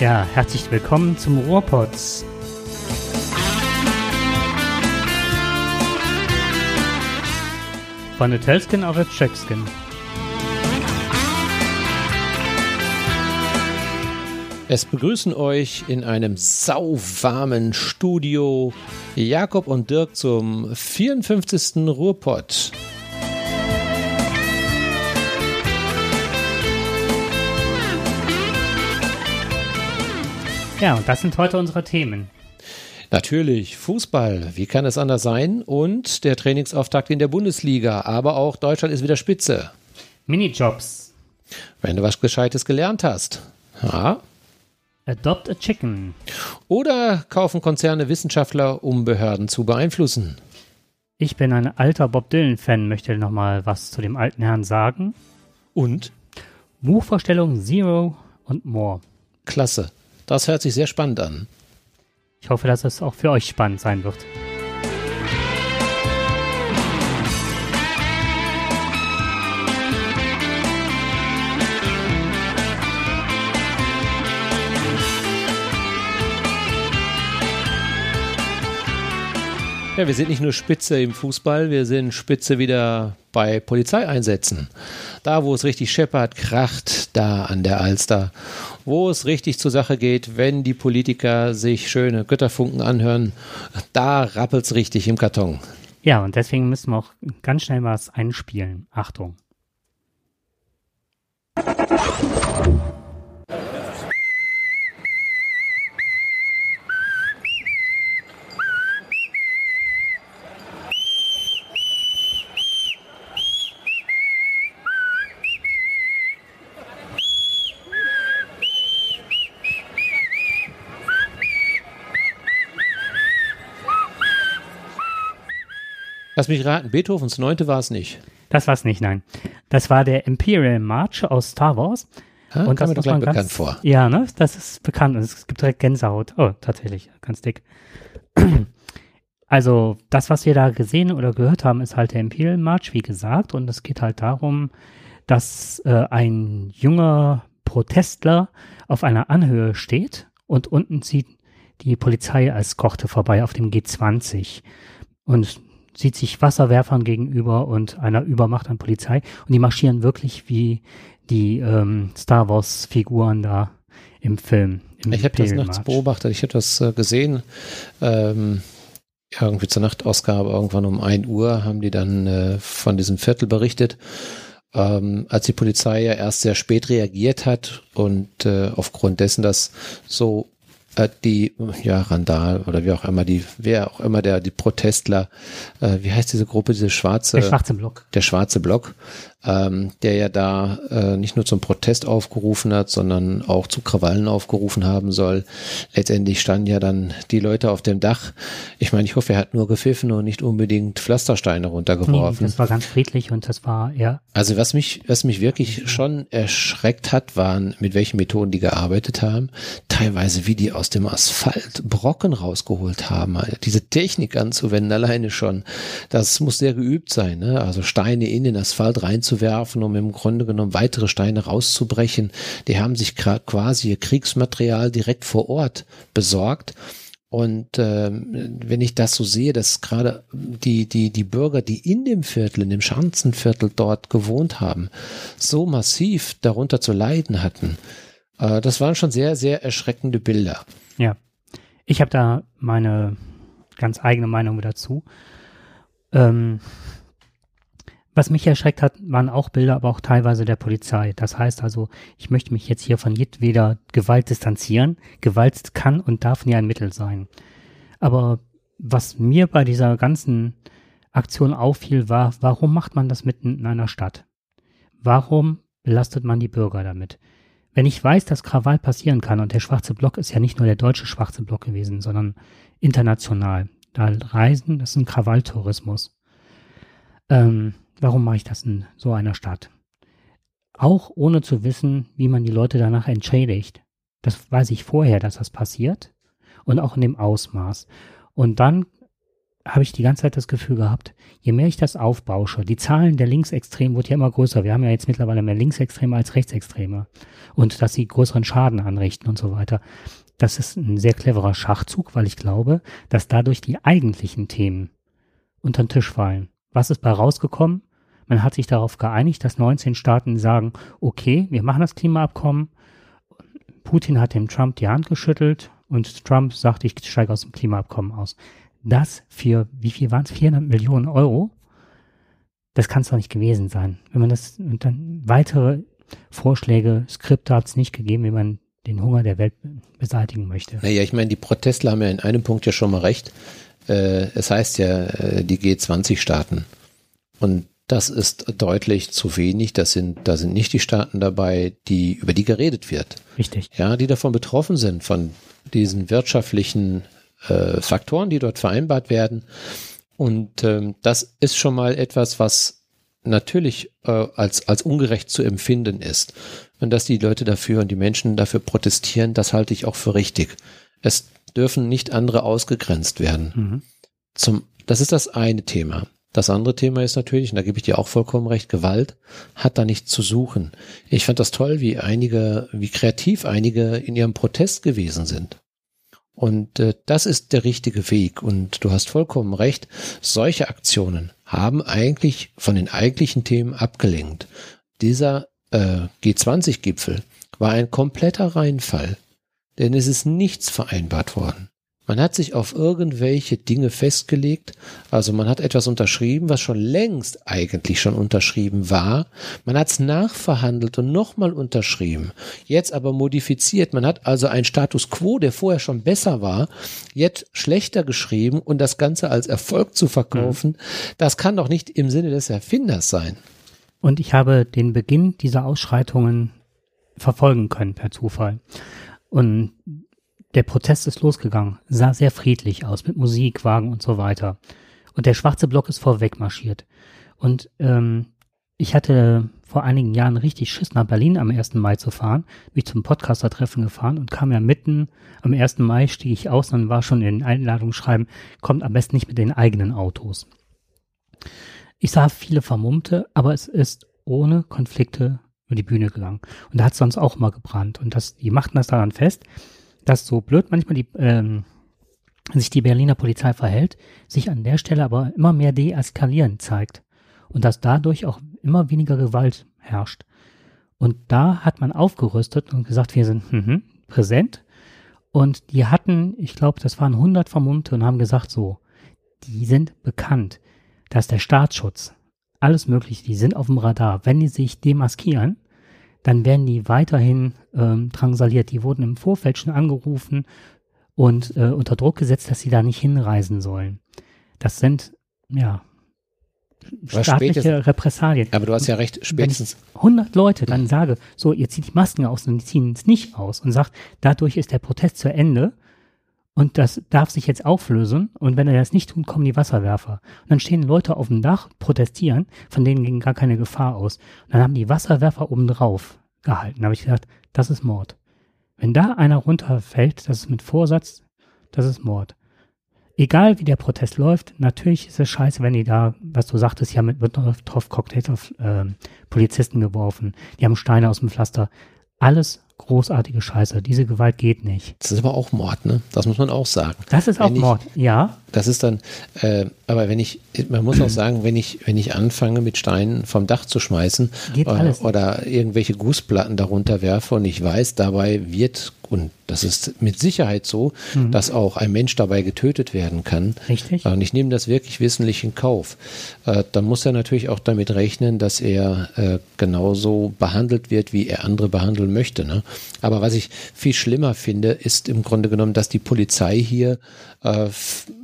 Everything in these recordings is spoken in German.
Ja, herzlich willkommen zum Ruhrpots. Von der Telskin auf der Checkskin. Es begrüßen euch in einem sauwarmen Studio Jakob und Dirk zum 54. Ruhrpott. Ja, und das sind heute unsere Themen. Natürlich, Fußball, wie kann es anders sein? Und der Trainingsauftakt in der Bundesliga, aber auch Deutschland ist wieder Spitze. Minijobs. Wenn du was Gescheites gelernt hast. Ja. Adopt a Chicken. Oder kaufen Konzerne Wissenschaftler, um Behörden zu beeinflussen. Ich bin ein alter Bob Dylan-Fan, möchte nochmal was zu dem alten Herrn sagen. Und? Buchvorstellung Zero und More. Klasse. Das hört sich sehr spannend an. Ich hoffe, dass es auch für euch spannend sein wird. Ja, wir sind nicht nur Spitze im Fußball, wir sind Spitze wieder bei Polizeieinsätzen. Da, wo es richtig scheppert, kracht, da an der Alster. Wo es richtig zur Sache geht, wenn die Politiker sich schöne Götterfunken anhören, da rappelt es richtig im Karton. Ja, und deswegen müssen wir auch ganz schnell was einspielen. Achtung. Lass mich raten, Beethovens Neunte war es nicht. Das war es nicht, nein. Das war der Imperial March aus Star Wars. Ha, Und kam mir das doch gleich bekannt ganz- vor. Ja, ne? Das ist bekannt und es gibt direkt Gänsehaut. Oh, tatsächlich, ganz dick. Also, das, was wir da gesehen oder gehört haben, ist halt der Imperial March, wie gesagt. Und es geht halt darum, dass äh, ein junger Protestler auf einer Anhöhe steht und unten zieht die Polizei als Kochte vorbei auf dem G20 und sieht sich Wasserwerfern gegenüber und einer Übermacht an Polizei. Und die marschieren wirklich wie die ähm, Star Wars-Figuren da im Film. Im Ich habe das nachts beobachtet, ich habe das äh, gesehen. Ähm, irgendwie zur Nachtausgabe, irgendwann um 1 Uhr, haben die dann äh, von diesem Viertel berichtet. Ähm, als die Polizei ja erst sehr spät reagiert hat und äh, aufgrund dessen, dass so äh, die ja Randal oder wie auch immer die wer auch immer der die Protestler äh, wie heißt diese Gruppe diese schwarze Der schwarze Block. der schwarze Block, ähm, der ja da äh, nicht nur zum Protest aufgerufen hat, sondern auch zu Krawallen aufgerufen haben soll. Letztendlich standen ja dann die Leute auf dem Dach. Ich meine, ich hoffe, er hat nur gepfiffen und nicht unbedingt Pflastersteine Nee, runtergeworfen. das war ganz friedlich und das war eher Also was mich, was mich wirklich schon erschreckt hat, waren, mit welchen Methoden die gearbeitet haben. Teilweise, wie die aus dem Asphalt Brocken rausgeholt haben. Diese Technik anzuwenden, alleine schon. Das muss sehr geübt sein. Ne? Also Steine in den Asphalt reinzuwerfen, um im Grunde genommen weitere Steine rauszubrechen. Die haben sich quasi ihr Kriegsmaterial direkt vor Ort besorgt. Und ähm, wenn ich das so sehe, dass gerade die, die, die Bürger, die in dem Viertel, in dem Schanzenviertel dort gewohnt haben, so massiv darunter zu leiden hatten, äh, das waren schon sehr, sehr erschreckende Bilder. Ja. Ich habe da meine ganz eigene Meinung dazu. Ähm, was mich erschreckt hat, waren auch Bilder, aber auch teilweise der Polizei. Das heißt also, ich möchte mich jetzt hier von jedweder Gewalt distanzieren. Gewalt kann und darf nie ein Mittel sein. Aber was mir bei dieser ganzen Aktion auffiel, war, warum macht man das mitten in einer Stadt? Warum belastet man die Bürger damit? Wenn ich weiß, dass Krawall passieren kann und der schwarze Block ist ja nicht nur der deutsche schwarze Block gewesen, sondern international. Da reisen, das ist ein Krawalltourismus. Ähm, warum mache ich das in so einer Stadt? Auch ohne zu wissen, wie man die Leute danach entschädigt. Das weiß ich vorher, dass das passiert und auch in dem Ausmaß. Und dann habe ich die ganze Zeit das Gefühl gehabt, je mehr ich das aufbausche, die Zahlen der Linksextremen wird ja immer größer. Wir haben ja jetzt mittlerweile mehr Linksextreme als Rechtsextreme. Und dass sie größeren Schaden anrichten und so weiter. Das ist ein sehr cleverer Schachzug, weil ich glaube, dass dadurch die eigentlichen Themen unter den Tisch fallen. Was ist bei rausgekommen? Man hat sich darauf geeinigt, dass 19 Staaten sagen, okay, wir machen das Klimaabkommen. Putin hat dem Trump die Hand geschüttelt und Trump sagt, ich steige aus dem Klimaabkommen aus. Das für, wie viel waren es? 400 Millionen Euro? Das kann es doch nicht gewesen sein. Wenn man das, und dann weitere Vorschläge, Skripte hat es nicht gegeben, wie man den Hunger der Welt beseitigen möchte. Naja, ich meine, die Protestler haben ja in einem Punkt ja schon mal recht. Äh, es heißt ja äh, die G20-Staaten. Und das ist deutlich zu wenig. Das sind, da sind nicht die Staaten dabei, die, über die geredet wird. Richtig. Ja, die davon betroffen sind, von diesen wirtschaftlichen äh, Faktoren, die dort vereinbart werden. Und ähm, das ist schon mal etwas, was natürlich äh, als, als ungerecht zu empfinden ist. Und dass die Leute dafür und die Menschen dafür protestieren, das halte ich auch für richtig. Es dürfen nicht andere ausgegrenzt werden. Mhm. Zum, das ist das eine Thema. Das andere Thema ist natürlich, und da gebe ich dir auch vollkommen recht, Gewalt hat da nichts zu suchen. Ich fand das toll, wie einige, wie kreativ einige in ihrem Protest gewesen sind. Und äh, das ist der richtige Weg. Und du hast vollkommen recht, solche Aktionen haben eigentlich von den eigentlichen Themen abgelenkt. Dieser äh, G20-Gipfel war ein kompletter Reinfall, denn es ist nichts vereinbart worden. Man hat sich auf irgendwelche Dinge festgelegt, also man hat etwas unterschrieben, was schon längst eigentlich schon unterschrieben war. Man hat es nachverhandelt und nochmal unterschrieben, jetzt aber modifiziert. Man hat also einen Status quo, der vorher schon besser war, jetzt schlechter geschrieben und das Ganze als Erfolg zu verkaufen, mhm. das kann doch nicht im Sinne des Erfinders sein. Und ich habe den Beginn dieser Ausschreitungen verfolgen können per Zufall. Und der Protest ist losgegangen, sah sehr friedlich aus, mit Musik, Wagen und so weiter. Und der schwarze Block ist vorweg marschiert. Und ähm, ich hatte vor einigen Jahren richtig Schiss, nach Berlin am 1. Mai zu fahren, mich zum Podcaster-Treffen gefahren und kam ja mitten am 1. Mai, stieg ich aus und war schon in Einladungsschreiben, kommt am besten nicht mit den eigenen Autos. Ich sah viele Vermummte, aber es ist ohne Konflikte über die Bühne gegangen. Und da hat es sonst auch mal gebrannt. Und das, die machten das daran fest, dass so blöd manchmal die, ähm, sich die Berliner Polizei verhält, sich an der Stelle aber immer mehr deeskalieren zeigt und dass dadurch auch immer weniger Gewalt herrscht. Und da hat man aufgerüstet und gesagt, wir sind mh, präsent. Und die hatten, ich glaube, das waren 100 Vermummte und haben gesagt, so, die sind bekannt, dass der Staatsschutz, alles mögliche, die sind auf dem Radar. Wenn die sich demaskieren, dann werden die weiterhin ähm, drangsaliert. Die wurden im Vorfeld schon angerufen und äh, unter Druck gesetzt, dass sie da nicht hinreisen sollen. Das sind, ja, staatliche Repressalien. Aber du hast ja recht, spätestens. Wenn ich 100 Leute dann sage, so, ihr zieht die Masken aus und die ziehen es nicht aus und sagt, dadurch ist der Protest zu Ende und das darf sich jetzt auflösen und wenn er das nicht tut, kommen die Wasserwerfer. Und dann stehen Leute auf dem Dach, protestieren, von denen ging gar keine Gefahr aus. Und dann haben die Wasserwerfer oben drauf gehalten. Da habe ich gesagt, das ist Mord. Wenn da einer runterfällt, das ist mit Vorsatz, das ist Mord. Egal wie der Protest läuft, natürlich ist es scheiße, wenn die da, was du sagtest, ja mit drauf Cocktails auf äh, Polizisten geworfen, die haben Steine aus dem Pflaster. Alles großartige Scheiße. Diese Gewalt geht nicht. Das ist aber auch Mord, ne? Das muss man auch sagen. Das ist auch wenn Mord, ich, ja. Das ist dann, äh, aber wenn ich, man muss auch sagen, wenn ich, wenn ich anfange mit Steinen vom Dach zu schmeißen oder, oder irgendwelche Gussplatten darunter werfe und ich weiß, dabei wird und das ist mit Sicherheit so, mhm. dass auch ein Mensch dabei getötet werden kann. Richtig. Und ich nehme das wirklich wissentlich in Kauf. Äh, dann muss er natürlich auch damit rechnen, dass er äh, genauso behandelt wird, wie er andere behandeln möchte. Ne? Aber was ich viel schlimmer finde, ist im Grunde genommen, dass die Polizei hier äh,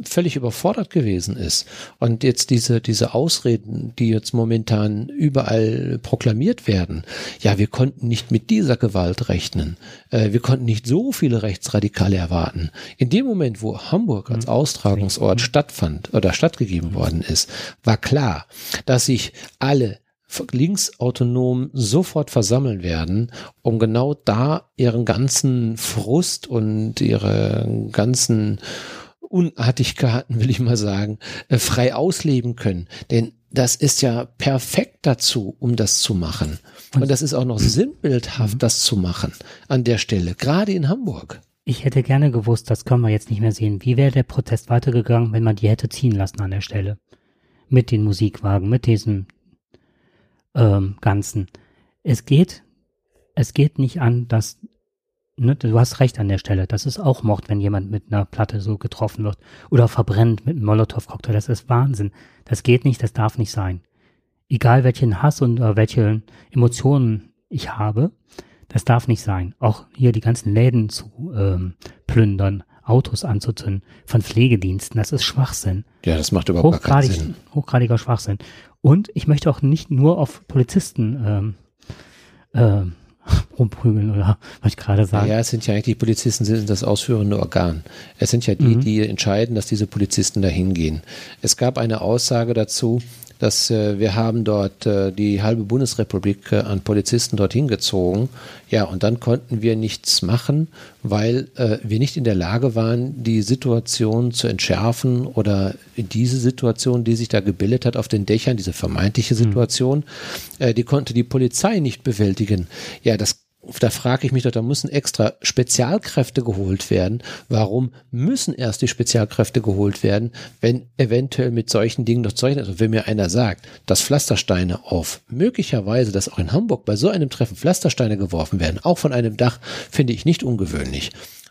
völlig überfordert gewesen ist. Und jetzt diese, diese Ausreden, die jetzt momentan überall proklamiert werden, ja, wir konnten nicht mit dieser Gewalt rechnen. Äh, wir konnten nicht so viele Rechtsradikale erwarten. In dem Moment, wo Hamburg als mhm. Austragungsort stattfand oder stattgegeben worden ist, war klar, dass sich alle linksautonom sofort versammeln werden, um genau da ihren ganzen Frust und ihre ganzen Unartigkeiten, will ich mal sagen, äh, frei ausleben können. Denn das ist ja perfekt dazu, um das zu machen. Und das ist auch noch sinnbildhaft, mhm. das zu machen an der Stelle, gerade in Hamburg. Ich hätte gerne gewusst, das können wir jetzt nicht mehr sehen. Wie wäre der Protest weitergegangen, wenn man die hätte ziehen lassen an der Stelle? Mit den Musikwagen, mit diesem ähm, Ganzen. Es geht, es geht nicht an, dass ne, du hast recht an der Stelle. Das ist auch Mord, wenn jemand mit einer Platte so getroffen wird oder verbrennt mit einem Molotow-Cocktail. Das ist Wahnsinn. Das geht nicht, das darf nicht sein. Egal welchen Hass und äh, welche Emotionen ich habe, das darf nicht sein. Auch hier die ganzen Läden zu ähm, plündern, Autos anzuzünden von Pflegediensten, das ist Schwachsinn. Ja, das macht überhaupt Hochgradig, keinen Sinn. Hochgradiger Schwachsinn. Und ich möchte auch nicht nur auf Polizisten ähm, ähm, rumprügeln oder was ich gerade sage. Ja, es sind ja eigentlich die Polizisten sind das ausführende Organ. Es sind ja die, mhm. die entscheiden, dass diese Polizisten dahin gehen. Es gab eine Aussage dazu, dass äh, wir haben dort äh, die halbe Bundesrepublik äh, an Polizisten dorthin gezogen. Ja, und dann konnten wir nichts machen, weil äh, wir nicht in der Lage waren, die Situation zu entschärfen oder diese Situation, die sich da gebildet hat auf den Dächern, diese vermeintliche mhm. Situation, mhm. die konnte die Polizei nicht bewältigen. Ja, das da frage ich mich doch, da müssen extra Spezialkräfte geholt werden. Warum müssen erst die Spezialkräfte geholt werden, wenn eventuell mit solchen Dingen noch solchen, also wenn mir einer sagt, dass Pflastersteine auf möglicherweise, dass auch in Hamburg bei so einem Treffen Pflastersteine geworfen werden, auch von einem Dach, finde ich nicht ungewöhnlich.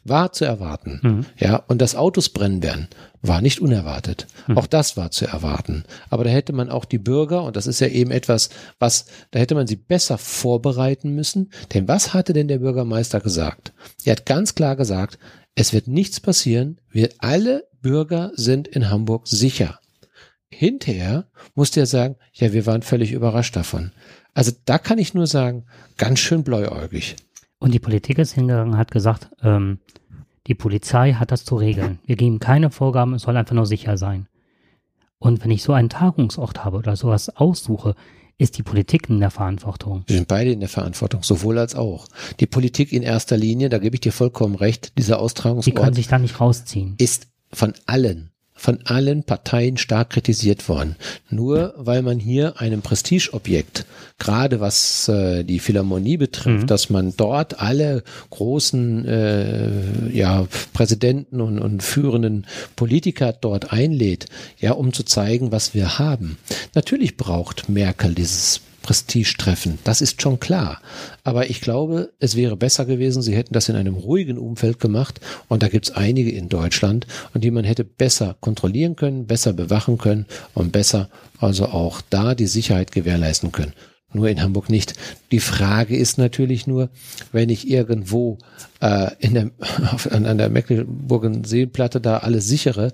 War zu erwarten. Mhm. Ja, und dass Autos brennen werden, war nicht unerwartet. Mhm. Auch das war zu erwarten. Aber da hätte man auch die Bürger, und das ist ja eben etwas, was, da hätte man sie besser vorbereiten müssen. Denn was hatte denn der Bürgermeister gesagt? Er hat ganz klar gesagt, es wird nichts passieren. Wir alle Bürger sind in Hamburg sicher. Hinterher musste er sagen, ja, wir waren völlig überrascht davon. Also da kann ich nur sagen, ganz schön bläuäugig. Und die Politik ist hingegangen, hat gesagt, ähm, die Polizei hat das zu regeln. Wir geben keine Vorgaben, es soll einfach nur sicher sein. Und wenn ich so einen Tagungsort habe oder sowas aussuche, ist die Politik in der Verantwortung. Wir sind beide in der Verantwortung, sowohl als auch. Die Politik in erster Linie, da gebe ich dir vollkommen recht, dieser Austragungsort. Die können sich da nicht rausziehen. Ist von allen von allen Parteien stark kritisiert worden. Nur weil man hier einem Prestigeobjekt, gerade was äh, die Philharmonie betrifft, mhm. dass man dort alle großen äh, ja, Präsidenten und, und führenden Politiker dort einlädt, ja, um zu zeigen, was wir haben. Natürlich braucht Merkel dieses Prestigetreffen. Das ist schon klar. Aber ich glaube, es wäre besser gewesen, sie hätten das in einem ruhigen Umfeld gemacht. Und da gibt es einige in Deutschland, und die man hätte besser kontrollieren können, besser bewachen können und besser also auch da die Sicherheit gewährleisten können. Nur in Hamburg nicht. Die Frage ist natürlich nur, wenn ich irgendwo äh, in der, auf, an, der Mecklenburger Seenplatte da alles sichere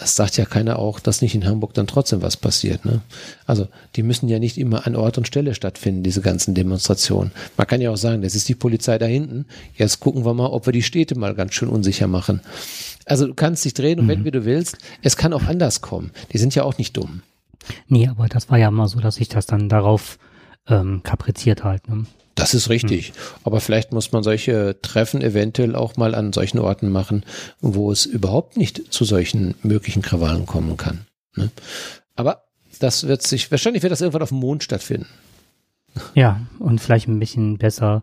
es sagt ja keiner auch, dass nicht in Hamburg dann trotzdem was passiert. Ne? Also die müssen ja nicht immer an Ort und Stelle stattfinden, diese ganzen Demonstrationen. Man kann ja auch sagen, das ist die Polizei da hinten. Jetzt gucken wir mal, ob wir die Städte mal ganz schön unsicher machen. Also du kannst dich drehen und mhm. wenn wie du willst. Es kann auch anders kommen. Die sind ja auch nicht dumm. Nee, aber das war ja mal so, dass sich das dann darauf ähm, kapriziert halt. Ne? Das ist richtig. Hm. Aber vielleicht muss man solche Treffen eventuell auch mal an solchen Orten machen, wo es überhaupt nicht zu solchen möglichen Krawallen kommen kann. Ne? Aber das wird sich, wahrscheinlich wird das irgendwann auf dem Mond stattfinden. Ja, und vielleicht ein bisschen besser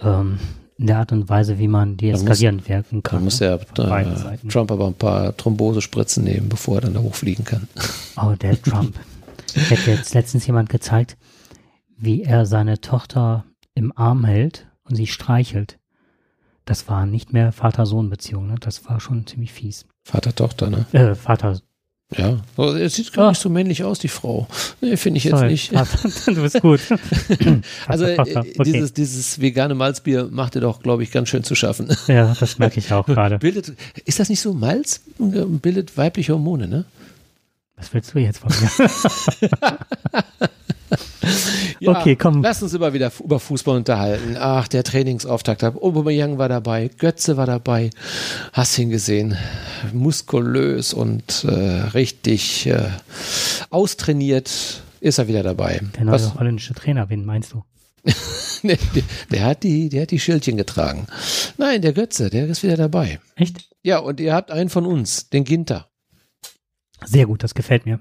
ähm, in der Art und Weise, wie man deeskalierend wirken kann. Da muss ja äh, Trump aber ein paar Thrombosespritzen nehmen, bevor er dann da hochfliegen kann. Oh, der Trump. Hätte jetzt letztens jemand gezeigt, wie er seine Tochter im Arm hält und sie streichelt. Das war nicht mehr Vater-Sohn-Beziehung, ne? Das war schon ziemlich fies. Vater-Tochter, ne? Äh, Vater. Ja, oh, es sieht gar oh. nicht so männlich aus, die Frau. Nee, finde ich jetzt Sorry, nicht. Du bist gut. also äh, okay. dieses, dieses vegane Malzbier macht dir doch, glaube ich, ganz schön zu schaffen. Ja, das merke ich auch gerade. Bildet, ist das nicht so? Malz bildet weibliche Hormone, ne? Was willst du jetzt von mir? ja, okay, komm. Lass uns immer wieder über Fußball unterhalten. Ach, der Trainingsauftakt. Aubameyang war dabei, Götze war dabei. Hast ihn gesehen. Muskulös und äh, richtig äh, austrainiert ist er wieder dabei. Der neue Was? holländische Trainer, wen meinst du? der, der, hat die, der hat die Schildchen getragen. Nein, der Götze, der ist wieder dabei. Echt? Ja, und ihr habt einen von uns, den Ginter. Sehr gut, das gefällt mir.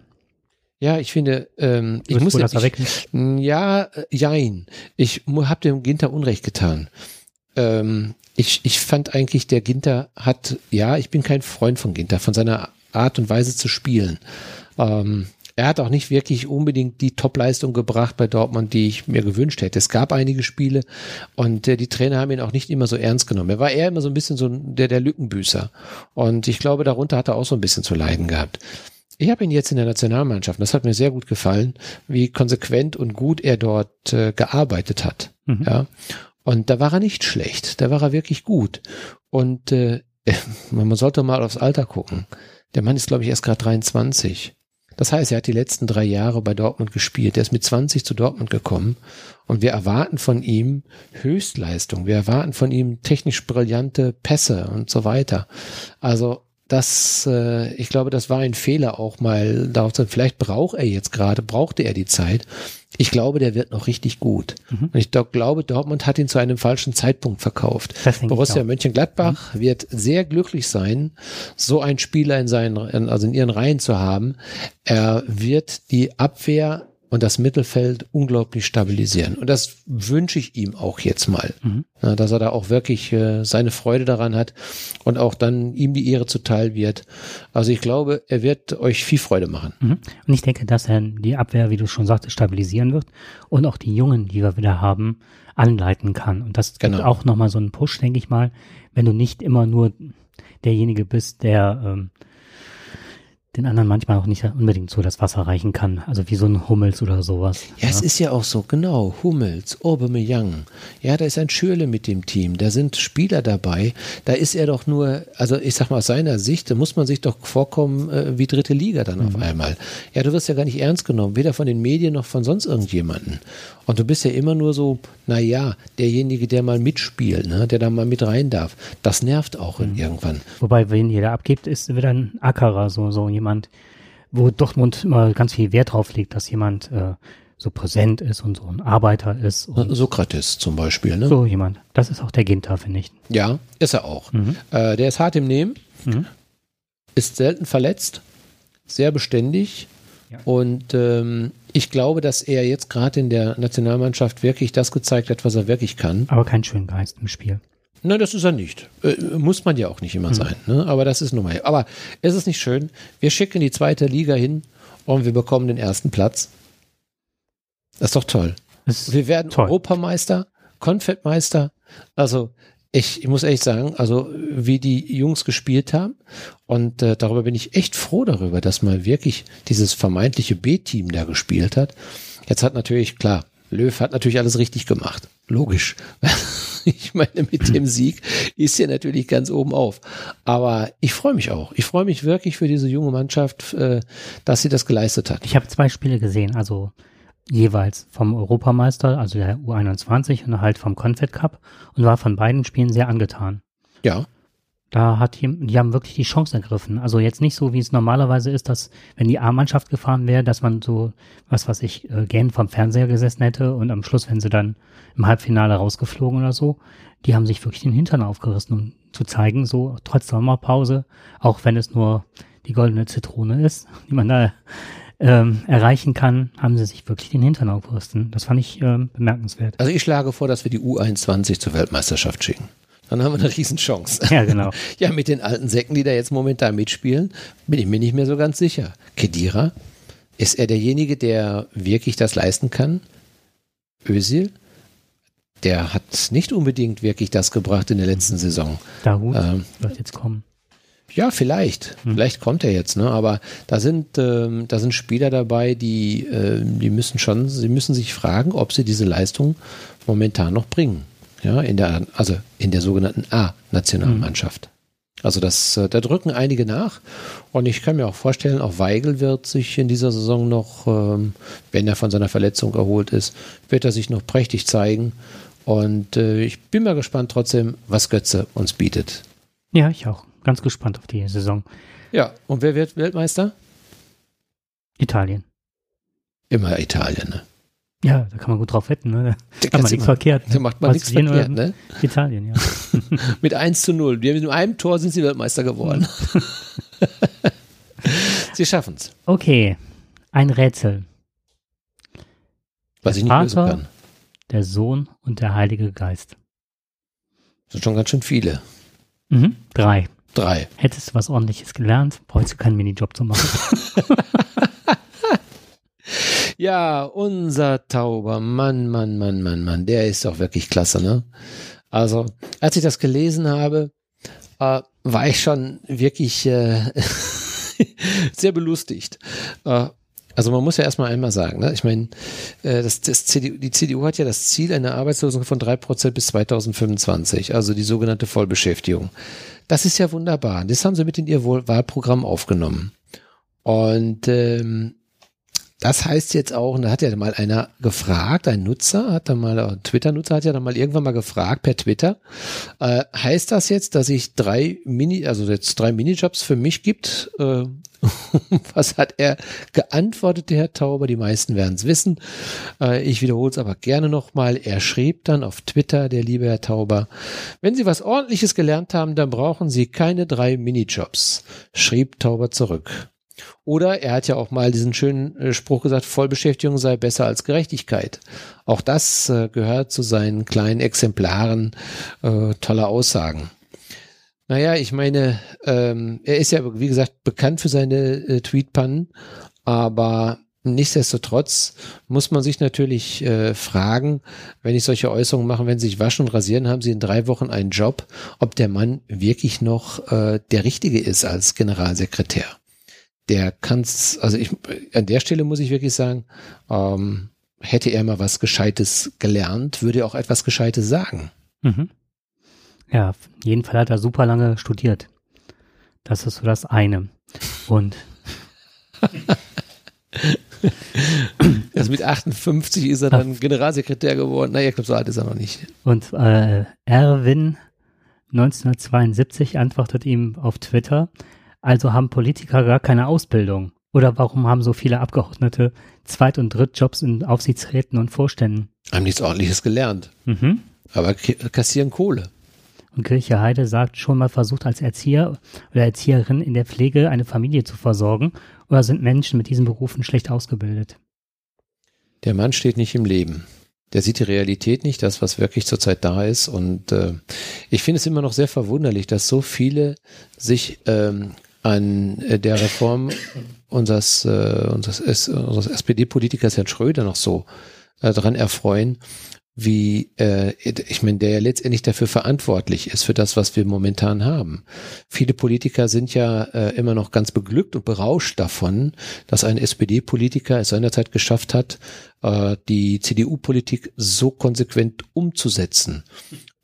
Ja, ich finde, ähm, ich muss das ich, ja, äh, jein. Ich habe dem Ginter Unrecht getan. Ähm, ich, ich fand eigentlich, der Ginter hat, ja, ich bin kein Freund von Ginter, von seiner Art und Weise zu spielen. Ähm, er hat auch nicht wirklich unbedingt die Topleistung gebracht bei Dortmund, die ich mir gewünscht hätte. Es gab einige Spiele und äh, die Trainer haben ihn auch nicht immer so ernst genommen. Er war eher immer so ein bisschen so der, der Lückenbüßer. Und ich glaube, darunter hat er auch so ein bisschen zu leiden gehabt. Ich habe ihn jetzt in der Nationalmannschaft, das hat mir sehr gut gefallen, wie konsequent und gut er dort äh, gearbeitet hat. Mhm. Ja. Und da war er nicht schlecht, da war er wirklich gut. Und äh, man sollte mal aufs Alter gucken. Der Mann ist, glaube ich, erst gerade 23. Das heißt, er hat die letzten drei Jahre bei Dortmund gespielt. Er ist mit 20 zu Dortmund gekommen. Und wir erwarten von ihm Höchstleistung. Wir erwarten von ihm technisch brillante Pässe und so weiter. Also das, äh, ich glaube, das war ein Fehler auch mal darauf zu, vielleicht braucht er jetzt gerade, brauchte er die Zeit. Ich glaube, der wird noch richtig gut. Mhm. Und ich do- glaube, Dortmund hat ihn zu einem falschen Zeitpunkt verkauft. Borussia. Mönchengladbach wird sehr glücklich sein, so einen Spieler in seinen, in- also in ihren Reihen zu haben. Er wird die Abwehr und das Mittelfeld unglaublich stabilisieren. Und das wünsche ich ihm auch jetzt mal, Mhm. Ja, dass er da auch wirklich äh, seine Freude daran hat und auch dann ihm die Ehre zuteil wird. Also ich glaube, er wird euch viel Freude machen. Mhm. Und ich denke, dass er die Abwehr, wie du schon sagtest, stabilisieren wird und auch die Jungen, die wir wieder haben, anleiten kann. Und das gibt Genau. auch nochmal so einen Push, denke ich mal, wenn du nicht immer nur derjenige bist, der ähm, den anderen manchmal auch nicht unbedingt so das Wasser reichen kann. Also wie so ein Hummels oder sowas. Ja, es ist ja auch so, genau. Hummels, Aubameyang. Ja, da ist ein Schürle mit dem Team. Da sind Spieler dabei. Da ist er doch nur, also ich sag mal aus seiner Sicht, da muss man sich doch vorkommen äh, wie dritte Liga dann auf einmal. Ja, du wirst ja gar nicht ernst genommen, weder von den Medien noch von sonst irgendjemanden. Und du bist ja immer nur so, na ja, derjenige, der mal mitspielt, ne, der da mal mit rein darf. Das nervt auch irgendwann. Wobei, wenn jeder abgibt, ist wieder ein Ackerer, so, so jemand, wo Dortmund immer ganz viel Wert drauf legt, dass jemand äh, so präsent ist und so ein Arbeiter ist. Sokrates zum Beispiel, ne? so jemand. Das ist auch der Ginter, finde ich. Ja, ist er auch. Mhm. Äh, der ist hart im Nehmen, Mhm. ist selten verletzt, sehr beständig. Ja. Und ähm, ich glaube, dass er jetzt gerade in der Nationalmannschaft wirklich das gezeigt hat, was er wirklich kann. Aber kein schönen Geist im Spiel. Nein, das ist er nicht. Äh, muss man ja auch nicht immer sein. Ne? Aber das ist nun mal. Aber ist es nicht schön? Wir schicken die zweite Liga hin und wir bekommen den ersten Platz. Das ist doch toll. Ist Wir werden Toll. Europameister, Konfettmeister. Also ich, ich muss echt sagen, also wie die Jungs gespielt haben und äh, darüber bin ich echt froh darüber, dass mal wirklich dieses vermeintliche B-Team da gespielt hat. Jetzt hat natürlich, klar, Löw hat natürlich alles richtig gemacht. Logisch. Ich meine, mit dem Sieg ist er natürlich ganz oben auf. Aber ich freue mich auch. Ich freue mich wirklich für diese junge Mannschaft, äh, dass sie das geleistet hat. Ich habe zwei Spiele gesehen, also jeweils vom Europameister, also der U21 und halt vom Confed Cup und war von beiden Spielen sehr angetan. Ja. Da hat die, die haben wirklich die Chance ergriffen. Also jetzt nicht so, wie es normalerweise ist, dass wenn die A-Mannschaft gefahren wäre, dass man so, was weiß ich, äh, gern vom Fernseher gesessen hätte und am Schluss, wenn sie dann im Halbfinale rausgeflogen oder so, die haben sich wirklich den Hintern aufgerissen, um zu zeigen, so trotz Sommerpause, auch wenn es nur die goldene Zitrone ist, die man da ähm, erreichen kann, haben sie sich wirklich den Hintern aufgerissen. Das fand ich ähm, bemerkenswert. Also ich schlage vor, dass wir die U21 zur Weltmeisterschaft schicken. Dann haben wir eine Riesenchance. Ja, genau. Ja, mit den alten Säcken, die da jetzt momentan mitspielen, bin ich mir nicht mehr so ganz sicher. Kedira, ist er derjenige, der wirklich das leisten kann? Özil, der hat nicht unbedingt wirklich das gebracht in der letzten Saison. Dahut Ähm, wird jetzt kommen. ja, vielleicht. Vielleicht kommt er jetzt, ne? Aber da sind, ähm, da sind Spieler dabei, die, äh, die müssen schon, sie müssen sich fragen, ob sie diese Leistung momentan noch bringen. Ja, in der, also in der sogenannten A-Nationalmannschaft. Also das, äh, da drücken einige nach. Und ich kann mir auch vorstellen, auch Weigel wird sich in dieser Saison noch, ähm, wenn er von seiner Verletzung erholt ist, wird er sich noch prächtig zeigen. Und äh, ich bin mal gespannt trotzdem, was Götze uns bietet. Ja, ich auch. Ganz gespannt auf die Saison. Ja, und wer wird Weltmeister? Italien. Italien. Immer Italien, ne? Ja, da kann man gut drauf wetten, ne? Da Kann man nichts verkehrt. Da macht man nichts verkehrt, ne? Italien, ja. Mit 1 zu 0. Wir mit einem Tor sind sie Weltmeister geworden. sie schaffen es. Okay, ein Rätsel. Was Der ich nicht lösen Vater- kann. Der Sohn und der Heilige Geist. Das sind schon ganz schön viele. Mhm. Drei. Drei. Hättest du was ordentliches gelernt, brauchst du keinen Minijob zu machen. Ja, unser Tauber, Mann, Mann, Mann, Mann, Mann, der ist doch wirklich klasse, ne? Also, als ich das gelesen habe, äh, war ich schon wirklich äh, sehr belustigt. Äh, also man muss ja erstmal einmal sagen, ne? ich meine, äh, das, das CDU, die CDU hat ja das Ziel einer Arbeitslosung von drei Prozent bis 2025, also die sogenannte Vollbeschäftigung. Das ist ja wunderbar. Das haben sie mit in ihr Wahlprogramm aufgenommen. Und ähm, das heißt jetzt auch, und da hat ja mal einer gefragt, ein Nutzer, hat dann mal, ein Twitter-Nutzer hat ja dann mal irgendwann mal gefragt per Twitter, äh, heißt das jetzt, dass ich drei Mini, also jetzt drei Minijobs für mich gibt? Äh, was hat er geantwortet, der Herr Tauber? Die meisten werden es wissen. Äh, ich wiederhole es aber gerne nochmal. Er schrieb dann auf Twitter, der liebe Herr Tauber, wenn Sie was ordentliches gelernt haben, dann brauchen Sie keine drei Minijobs, schrieb Tauber zurück. Oder er hat ja auch mal diesen schönen äh, Spruch gesagt, Vollbeschäftigung sei besser als Gerechtigkeit. Auch das äh, gehört zu seinen kleinen Exemplaren äh, toller Aussagen. Naja, ich meine, ähm, er ist ja, wie gesagt, bekannt für seine äh, Tweetpannen, aber nichtsdestotrotz muss man sich natürlich äh, fragen, wenn ich solche Äußerungen mache, wenn Sie sich waschen und rasieren, haben Sie in drei Wochen einen Job, ob der Mann wirklich noch äh, der Richtige ist als Generalsekretär der kann's, also ich, an der Stelle muss ich wirklich sagen, ähm, hätte er mal was Gescheites gelernt, würde er auch etwas Gescheites sagen. Mhm. Ja, auf jeden Fall hat er super lange studiert. Das ist so das eine. Und Also mit 58 ist er dann Generalsekretär geworden. Naja, ich glaube, so alt ist er noch nicht. Und äh, Erwin 1972 antwortet ihm auf Twitter, also haben Politiker gar keine Ausbildung. Oder warum haben so viele Abgeordnete Zweit- und Drittjobs in Aufsichtsräten und Vorständen? Haben nichts ordentliches gelernt, Mhm. aber kassieren Kohle. Und Kirche Heide sagt, schon mal versucht als Erzieher oder Erzieherin in der Pflege eine Familie zu versorgen oder sind Menschen mit diesen Berufen schlecht ausgebildet? Der Mann steht nicht im Leben. Der sieht die Realität nicht, das, was wirklich zurzeit da ist. Und äh, ich finde es immer noch sehr verwunderlich, dass so viele sich ähm, an äh, der Reform unseres, äh, unseres, unseres SPD-Politikers Herrn Schröder noch so äh, dran erfreuen, wie, äh, ich meine, der ja letztendlich dafür verantwortlich ist, für das, was wir momentan haben. Viele Politiker sind ja äh, immer noch ganz beglückt und berauscht davon, dass ein SPD-Politiker es seinerzeit geschafft hat, äh, die CDU-Politik so konsequent umzusetzen.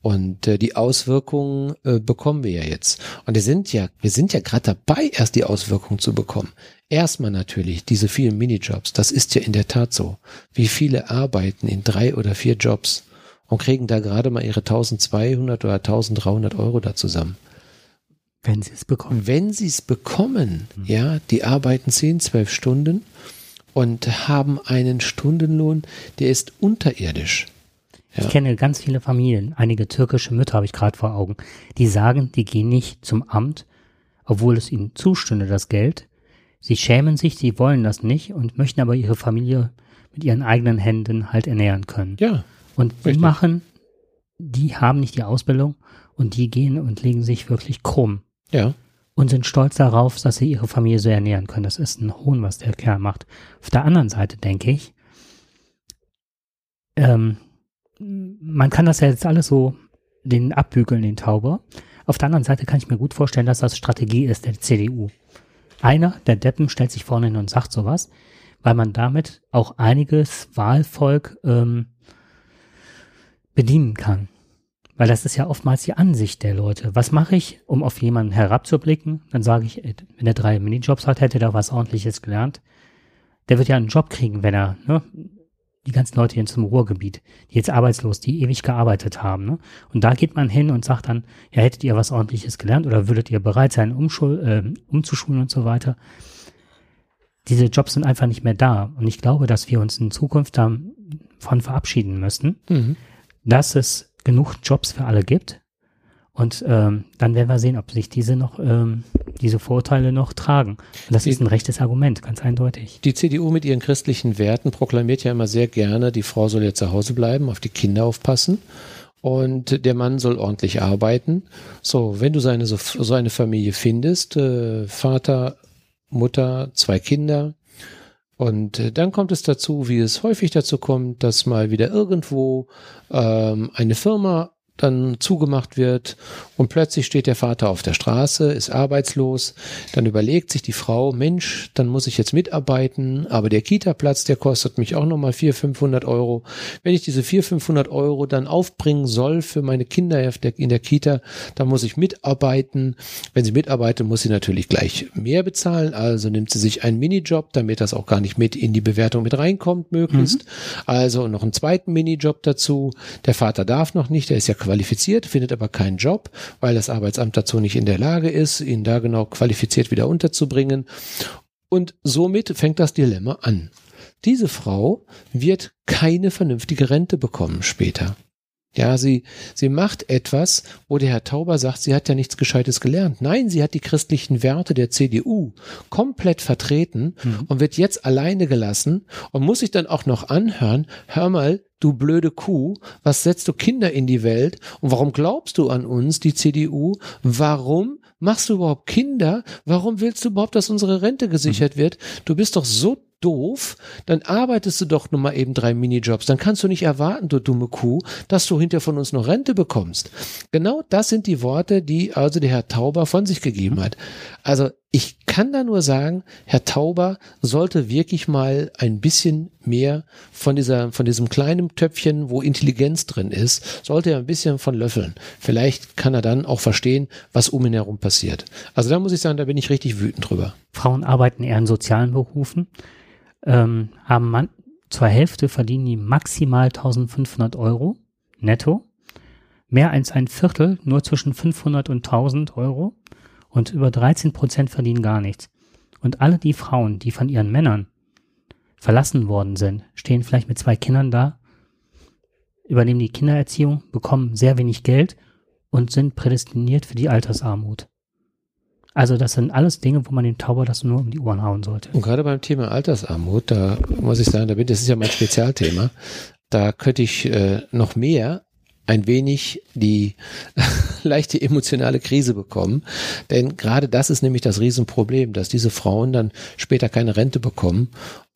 Und äh, die Auswirkungen äh, bekommen wir ja jetzt. Und wir sind ja, wir sind ja gerade dabei, erst die Auswirkungen zu bekommen. Erstmal natürlich diese vielen Minijobs. Das ist ja in der Tat so. Wie viele arbeiten in drei oder vier Jobs und kriegen da gerade mal ihre 1200 oder 1300 Euro da zusammen. Wenn sie es bekommen. Wenn sie es bekommen, ja, die arbeiten 10, 12 Stunden und haben einen Stundenlohn, der ist unterirdisch. Ja. Ich kenne ganz viele Familien, einige türkische Mütter habe ich gerade vor Augen, die sagen, die gehen nicht zum Amt, obwohl es ihnen zustünde, das Geld. Sie schämen sich, sie wollen das nicht und möchten aber ihre Familie mit ihren eigenen Händen halt ernähren können. Ja, Und die richtig. machen, die haben nicht die Ausbildung und die gehen und legen sich wirklich krumm ja. und sind stolz darauf, dass sie ihre Familie so ernähren können. Das ist ein Hohn, was der Kerl macht. Auf der anderen Seite denke ich, ähm, man kann das ja jetzt alles so den abbügeln, den Tauber. Auf der anderen Seite kann ich mir gut vorstellen, dass das Strategie ist der CDU. Einer der Deppen stellt sich vorne hin und sagt sowas, weil man damit auch einiges Wahlvolk ähm, bedienen kann. Weil das ist ja oftmals die Ansicht der Leute. Was mache ich, um auf jemanden herabzublicken? Dann sage ich, ey, wenn er drei Minijobs hat, hätte er was ordentliches gelernt. Der wird ja einen Job kriegen, wenn er, ne, die ganzen Leute hier zum Ruhrgebiet, die jetzt arbeitslos, die ewig gearbeitet haben. Ne? Und da geht man hin und sagt dann, ja, hättet ihr was ordentliches gelernt oder würdet ihr bereit sein, umschul äh, umzuschulen und so weiter. Diese Jobs sind einfach nicht mehr da. Und ich glaube, dass wir uns in Zukunft da von verabschieden müssen, mhm. dass es genug Jobs für alle gibt. Und ähm, dann werden wir sehen, ob sich diese noch, ähm, diese Vorteile noch tragen. Und das die, ist ein rechtes Argument, ganz eindeutig. Die CDU mit ihren christlichen Werten proklamiert ja immer sehr gerne, die Frau soll jetzt zu Hause bleiben, auf die Kinder aufpassen und der Mann soll ordentlich arbeiten. So, wenn du seine, so, so eine Familie findest, äh, Vater, Mutter, zwei Kinder, und äh, dann kommt es dazu, wie es häufig dazu kommt, dass mal wieder irgendwo ähm, eine Firma dann zugemacht wird und plötzlich steht der Vater auf der Straße, ist arbeitslos, dann überlegt sich die Frau, Mensch, dann muss ich jetzt mitarbeiten, aber der Kita-Platz, der kostet mich auch nochmal 400, 500 Euro. Wenn ich diese 400, 500 Euro dann aufbringen soll für meine Kinder in der Kita, dann muss ich mitarbeiten. Wenn sie mitarbeitet, muss sie natürlich gleich mehr bezahlen, also nimmt sie sich einen Minijob, damit das auch gar nicht mit in die Bewertung mit reinkommt, möglichst. Mhm. Also noch einen zweiten Minijob dazu. Der Vater darf noch nicht, der ist ja qualifiziert, findet aber keinen Job, weil das Arbeitsamt dazu nicht in der Lage ist, ihn da genau qualifiziert wieder unterzubringen. Und somit fängt das Dilemma an. Diese Frau wird keine vernünftige Rente bekommen später. Ja, sie, sie macht etwas, wo der Herr Tauber sagt, sie hat ja nichts Gescheites gelernt. Nein, sie hat die christlichen Werte der CDU komplett vertreten mhm. und wird jetzt alleine gelassen und muss sich dann auch noch anhören, hör mal, du blöde Kuh, was setzt du Kinder in die Welt und warum glaubst du an uns, die CDU? Warum machst du überhaupt Kinder? Warum willst du überhaupt, dass unsere Rente gesichert mhm. wird? Du bist doch so doof, dann arbeitest du doch nur mal eben drei Minijobs. Dann kannst du nicht erwarten, du dumme Kuh, dass du hinter von uns noch Rente bekommst. Genau das sind die Worte, die also der Herr Tauber von sich gegeben hat. Also ich kann da nur sagen, Herr Tauber sollte wirklich mal ein bisschen mehr von dieser, von diesem kleinen Töpfchen, wo Intelligenz drin ist, sollte er ein bisschen von löffeln. Vielleicht kann er dann auch verstehen, was um ihn herum passiert. Also da muss ich sagen, da bin ich richtig wütend drüber. Frauen arbeiten eher in sozialen Berufen ähm, haben man, zur Hälfte verdienen die maximal 1500 Euro netto. Mehr als ein Viertel nur zwischen 500 und 1000 Euro und über 13 Prozent verdienen gar nichts. Und alle die Frauen, die von ihren Männern verlassen worden sind, stehen vielleicht mit zwei Kindern da, übernehmen die Kindererziehung, bekommen sehr wenig Geld und sind prädestiniert für die Altersarmut. Also das sind alles Dinge, wo man dem Tauber das nur um die Ohren hauen sollte. Und gerade beim Thema Altersarmut, da muss ich sagen, da bin, das ist ja mein Spezialthema, da könnte ich äh, noch mehr ein wenig die leichte emotionale Krise bekommen. Denn gerade das ist nämlich das Riesenproblem, dass diese Frauen dann später keine Rente bekommen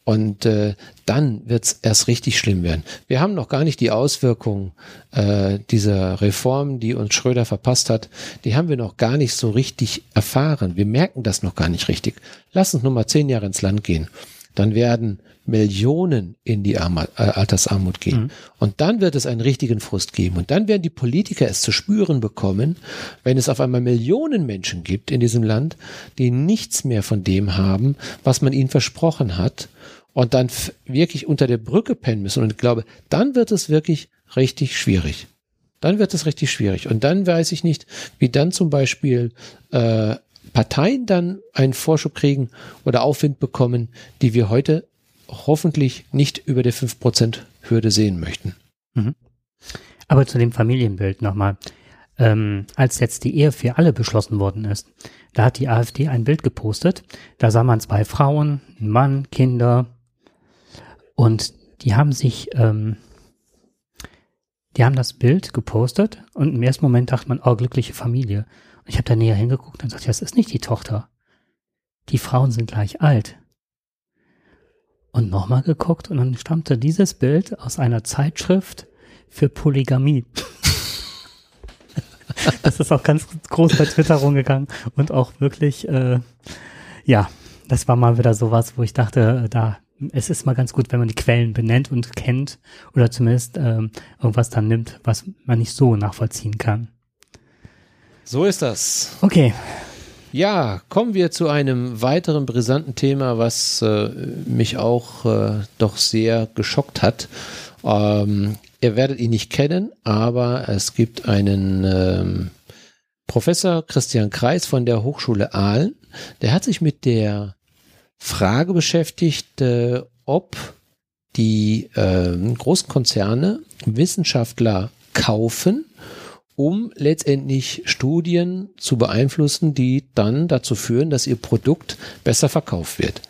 und äh, dann wird es erst richtig schlimm werden. Wir haben noch gar nicht die Auswirkungen äh, dieser Reform, die uns Schröder verpasst hat, die haben wir noch gar nicht so richtig erfahren. Wir merken das noch gar nicht richtig. Lass uns nur mal zehn Jahre ins Land gehen. Dann werden Millionen in die Arm äh, Altersarmut gehen. Mhm. Und dann wird es einen richtigen Frust geben. Und dann werden die Politiker es zu spüren bekommen, wenn es auf einmal Millionen Menschen gibt in diesem Land, die nichts mehr von dem haben, was man ihnen versprochen hat und dann wirklich unter der Brücke pennen müssen. Und ich glaube, dann wird es wirklich richtig schwierig. Dann wird es richtig schwierig. Und dann weiß ich nicht, wie dann zum Beispiel äh, Parteien dann einen Vorschub kriegen oder Aufwind bekommen, die wir heute hoffentlich nicht über der 5%-Hürde sehen möchten. Mhm. Aber zu dem Familienbild nochmal. Ähm, als jetzt die Ehe für alle beschlossen worden ist, da hat die AfD ein Bild gepostet. Da sah man zwei Frauen, einen Mann, Kinder, und die haben sich, ähm, die haben das Bild gepostet und im ersten Moment dachte man, oh, glückliche Familie. Und ich habe da näher hingeguckt und sagte, das ist nicht die Tochter. Die Frauen sind gleich alt. Und nochmal geguckt und dann stammte dieses Bild aus einer Zeitschrift für Polygamie. das ist auch ganz groß bei Twitter rumgegangen und auch wirklich, äh, ja, das war mal wieder sowas, wo ich dachte, da es ist mal ganz gut, wenn man die Quellen benennt und kennt oder zumindest ähm, irgendwas dann nimmt, was man nicht so nachvollziehen kann. So ist das. Okay. Ja, kommen wir zu einem weiteren brisanten Thema, was äh, mich auch äh, doch sehr geschockt hat. Ähm, ihr werdet ihn nicht kennen, aber es gibt einen ähm, Professor Christian Kreis von der Hochschule Aalen, der hat sich mit der Frage beschäftigt, äh, ob die äh, großen Konzerne Wissenschaftler kaufen, um letztendlich Studien zu beeinflussen, die dann dazu führen, dass ihr Produkt besser verkauft wird.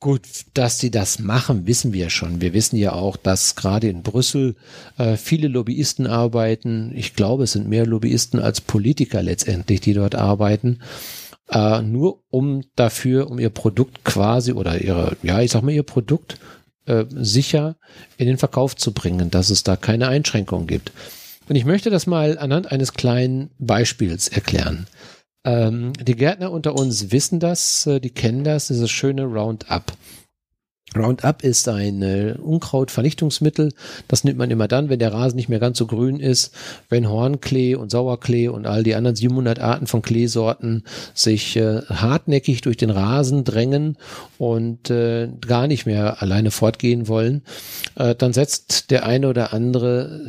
Gut, dass sie das machen, wissen wir schon. Wir wissen ja auch, dass gerade in Brüssel äh, viele Lobbyisten arbeiten. Ich glaube, es sind mehr Lobbyisten als Politiker letztendlich, die dort arbeiten. Äh, nur um dafür, um ihr Produkt quasi oder ihre, ja, ich sag mal, ihr Produkt äh, sicher in den Verkauf zu bringen, dass es da keine Einschränkungen gibt. Und ich möchte das mal anhand eines kleinen Beispiels erklären. Ähm, die Gärtner unter uns wissen das, äh, die kennen das, dieses schöne Roundup. Roundup ist ein äh, Unkrautvernichtungsmittel. Das nimmt man immer dann, wenn der Rasen nicht mehr ganz so grün ist, wenn Hornklee und Sauerklee und all die anderen 700 Arten von Kleesorten sich äh, hartnäckig durch den Rasen drängen und äh, gar nicht mehr alleine fortgehen wollen. Äh, dann setzt der eine oder andere,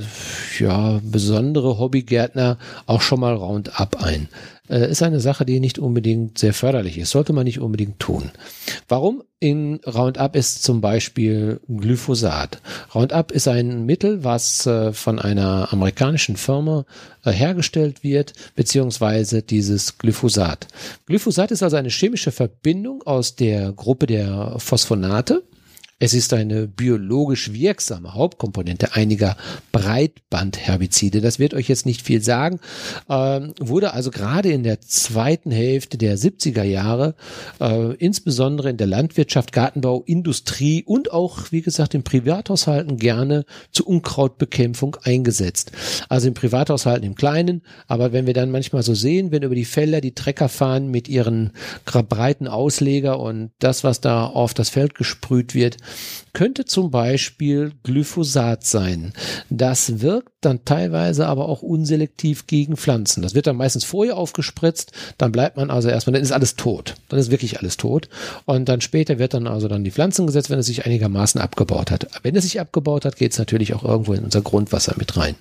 ja, besondere Hobbygärtner auch schon mal Roundup ein äh, ist eine Sache, die nicht unbedingt sehr förderlich ist. Sollte man nicht unbedingt tun. Warum? In Roundup ist zum Beispiel Glyphosat. Roundup ist ein Mittel, was äh, von einer amerikanischen Firma äh, hergestellt wird, beziehungsweise dieses Glyphosat. Glyphosat ist also eine chemische Verbindung aus der Gruppe der Phosphonate es ist eine biologisch wirksame Hauptkomponente einiger Breitbandherbizide. Das wird euch jetzt nicht viel sagen. Ähm, wurde also gerade in der zweiten Hälfte der 70er Jahre, äh, insbesondere in der Landwirtschaft, Gartenbau, Industrie und auch, wie gesagt, in Privathaushalten gerne zur Unkrautbekämpfung eingesetzt. Also in Privathaushalten im Kleinen, aber wenn wir dann manchmal so sehen, wenn über die Felder die Trecker fahren mit ihren breiten Ausleger und das, was da auf das Feld gesprüht wird, könnte zum Beispiel Glyphosat sein. Das wirkt dann teilweise aber auch unselektiv gegen Pflanzen. Das wird dann meistens vorher aufgespritzt, dann bleibt man also erstmal, dann ist alles tot. Dann ist wirklich alles tot. Und dann später wird dann also dann die Pflanzen gesetzt, wenn es sich einigermaßen abgebaut hat. Wenn es sich abgebaut hat, geht es natürlich auch irgendwo in unser Grundwasser mit rein.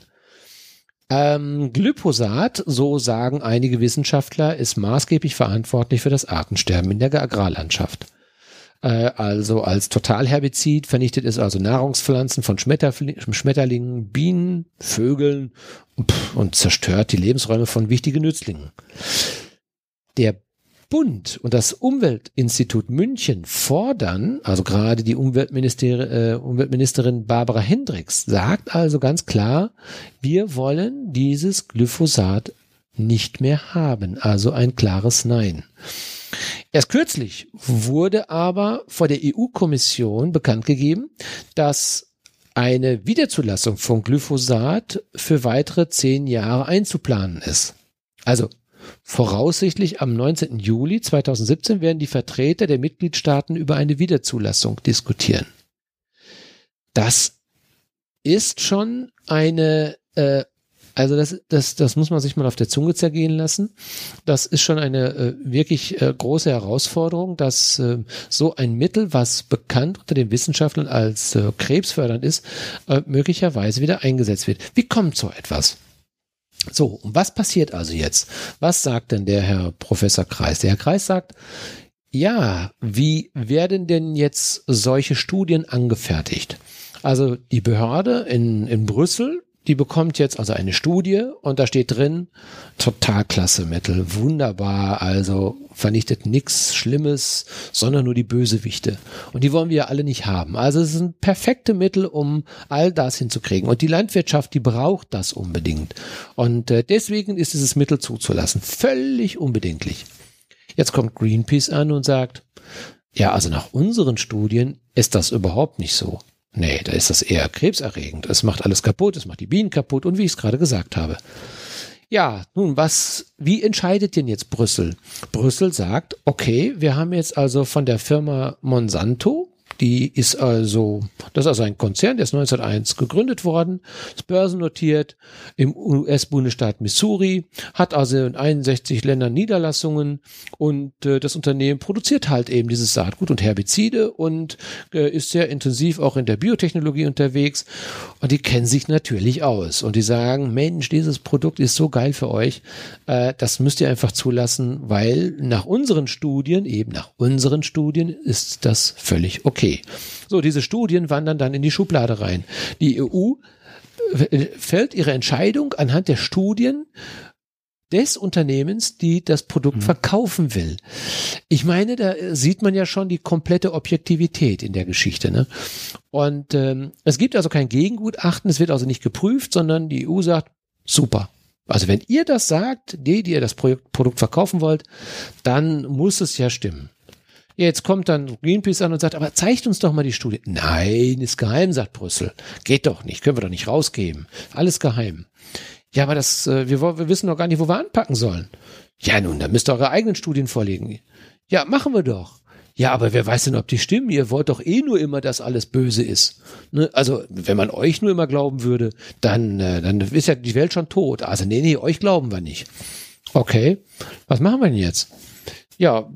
Ähm, Glyphosat, so sagen einige Wissenschaftler, ist maßgeblich verantwortlich für das Artensterben in der Agrarlandschaft. Äh, also als Totalherbizid vernichtet es also Nahrungspflanzen von Schmetterlingen, Bienen, Vögeln und zerstört die Lebensräume von wichtigen Nützlingen. Der Bund und das Umweltinstitut München fordern, also gerade die Umweltminister, äh, Umweltministerin Barbara Hendricks sagt also ganz klar, wir wollen dieses Glyphosat nicht mehr haben. Also ein klares Nein. Erst kürzlich wurde aber vor der EU-Kommission bekannt gegeben, dass eine Wiederzulassung von Glyphosat für weitere zehn Jahre einzuplanen ist. Also voraussichtlich am 19. Juli 2017 werden die Vertreter der Mitgliedstaaten über eine Wiederzulassung diskutieren. Das ist schon eine äh, also das, das, das muss man sich mal auf der Zunge zergehen lassen. Das ist schon eine äh, wirklich äh, große Herausforderung, dass äh, so ein Mittel, was bekannt unter den Wissenschaftlern als äh, krebsfördernd ist, äh, möglicherweise wieder eingesetzt wird. Wie kommt so etwas? So, und was passiert also jetzt? Was sagt denn der Herr Professor Kreis? Der Herr Kreis sagt, ja, wie werden denn jetzt solche Studien angefertigt? Also die Behörde in, in Brüssel die bekommt jetzt also eine Studie und da steht drin, total klasse Mittel, wunderbar, also vernichtet nichts Schlimmes, sondern nur die Bösewichte. Und die wollen wir ja alle nicht haben. Also es sind perfekte Mittel, um all das hinzukriegen. Und die Landwirtschaft, die braucht das unbedingt. Und äh, deswegen ist dieses Mittel zuzulassen. Völlig unbedinglich. Jetzt kommt Greenpeace an und sagt, ja, also nach unseren Studien ist das überhaupt nicht so. Nee, da ist das eher krebserregend. Es macht alles kaputt, es macht die Bienen kaputt und wie ich es gerade gesagt habe. Ja, nun, was, wie entscheidet denn jetzt Brüssel? Brüssel sagt, okay, wir haben jetzt also von der Firma Monsanto die ist also, das ist also ein Konzern, der ist 1901 gegründet worden, ist börsennotiert im US-Bundesstaat Missouri, hat also in 61 Ländern Niederlassungen und äh, das Unternehmen produziert halt eben dieses Saatgut und Herbizide und äh, ist sehr intensiv auch in der Biotechnologie unterwegs und die kennen sich natürlich aus und die sagen, Mensch, dieses Produkt ist so geil für euch, äh, das müsst ihr einfach zulassen, weil nach unseren Studien, eben nach unseren Studien, ist das völlig okay. Okay. So, diese Studien wandern dann in die Schublade rein. Die EU äh, fällt ihre Entscheidung anhand der Studien des Unternehmens, die das Produkt mhm. verkaufen will. Ich meine, da sieht man ja schon die komplette Objektivität in der Geschichte. Ne? Und ähm, es gibt also kein Gegengutachten, es wird also nicht geprüft, sondern die EU sagt, super. Also wenn ihr das sagt, die, die ihr das Produkt verkaufen wollt, dann muss es ja stimmen. Jetzt kommt dann Greenpeace an und sagt, aber zeigt uns doch mal die Studie. Nein, ist geheim, sagt Brüssel. Geht doch nicht, können wir doch nicht rausgeben. Alles geheim. Ja, aber das, äh, wir, wir wissen doch gar nicht, wo wir anpacken sollen. Ja, nun, dann müsst ihr eure eigenen Studien vorlegen. Ja, machen wir doch. Ja, aber wer weiß denn, ob die stimmen? Ihr wollt doch eh nur immer, dass alles böse ist. Ne? Also, wenn man euch nur immer glauben würde, dann, äh, dann ist ja die Welt schon tot. Also, nee, nee, euch glauben wir nicht. Okay, was machen wir denn jetzt? Ja,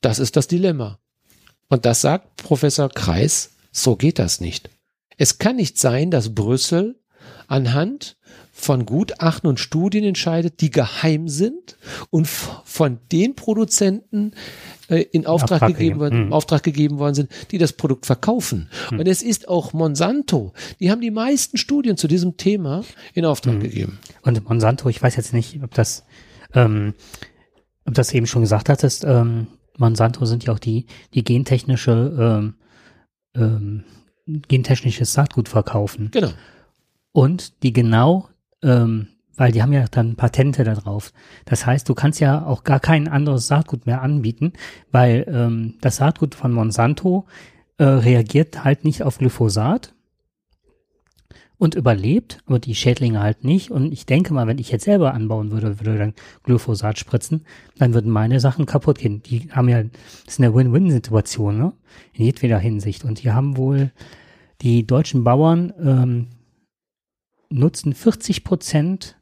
das ist das Dilemma. Und das sagt Professor Kreis, so geht das nicht. Es kann nicht sein, dass Brüssel anhand von Gutachten und Studien entscheidet, die geheim sind und von den Produzenten äh, in Auftrag, Auftrag gegeben worden, mhm. Auftrag gegeben worden sind, die das Produkt verkaufen. Mhm. Und es ist auch Monsanto. Die haben die meisten Studien zu diesem Thema in Auftrag mhm. gegeben. Und Monsanto, ich weiß jetzt nicht, ob das, ähm, ob das eben schon gesagt hattest, ähm, Monsanto sind ja auch die, die gentechnische, ähm, ähm, gentechnisches Saatgut verkaufen. Genau. Und die genau, ähm, weil die haben ja dann Patente darauf. Das heißt, du kannst ja auch gar kein anderes Saatgut mehr anbieten, weil ähm, das Saatgut von Monsanto äh, reagiert halt nicht auf Glyphosat, und überlebt, aber die Schädlinge halt nicht. Und ich denke mal, wenn ich jetzt selber anbauen würde, würde dann Glyphosat spritzen, dann würden meine Sachen kaputt gehen. Die haben ja, das ist eine Win-Win-Situation, ne? In jedweder Hinsicht. Und die haben wohl, die deutschen Bauern ähm, nutzen 40 Prozent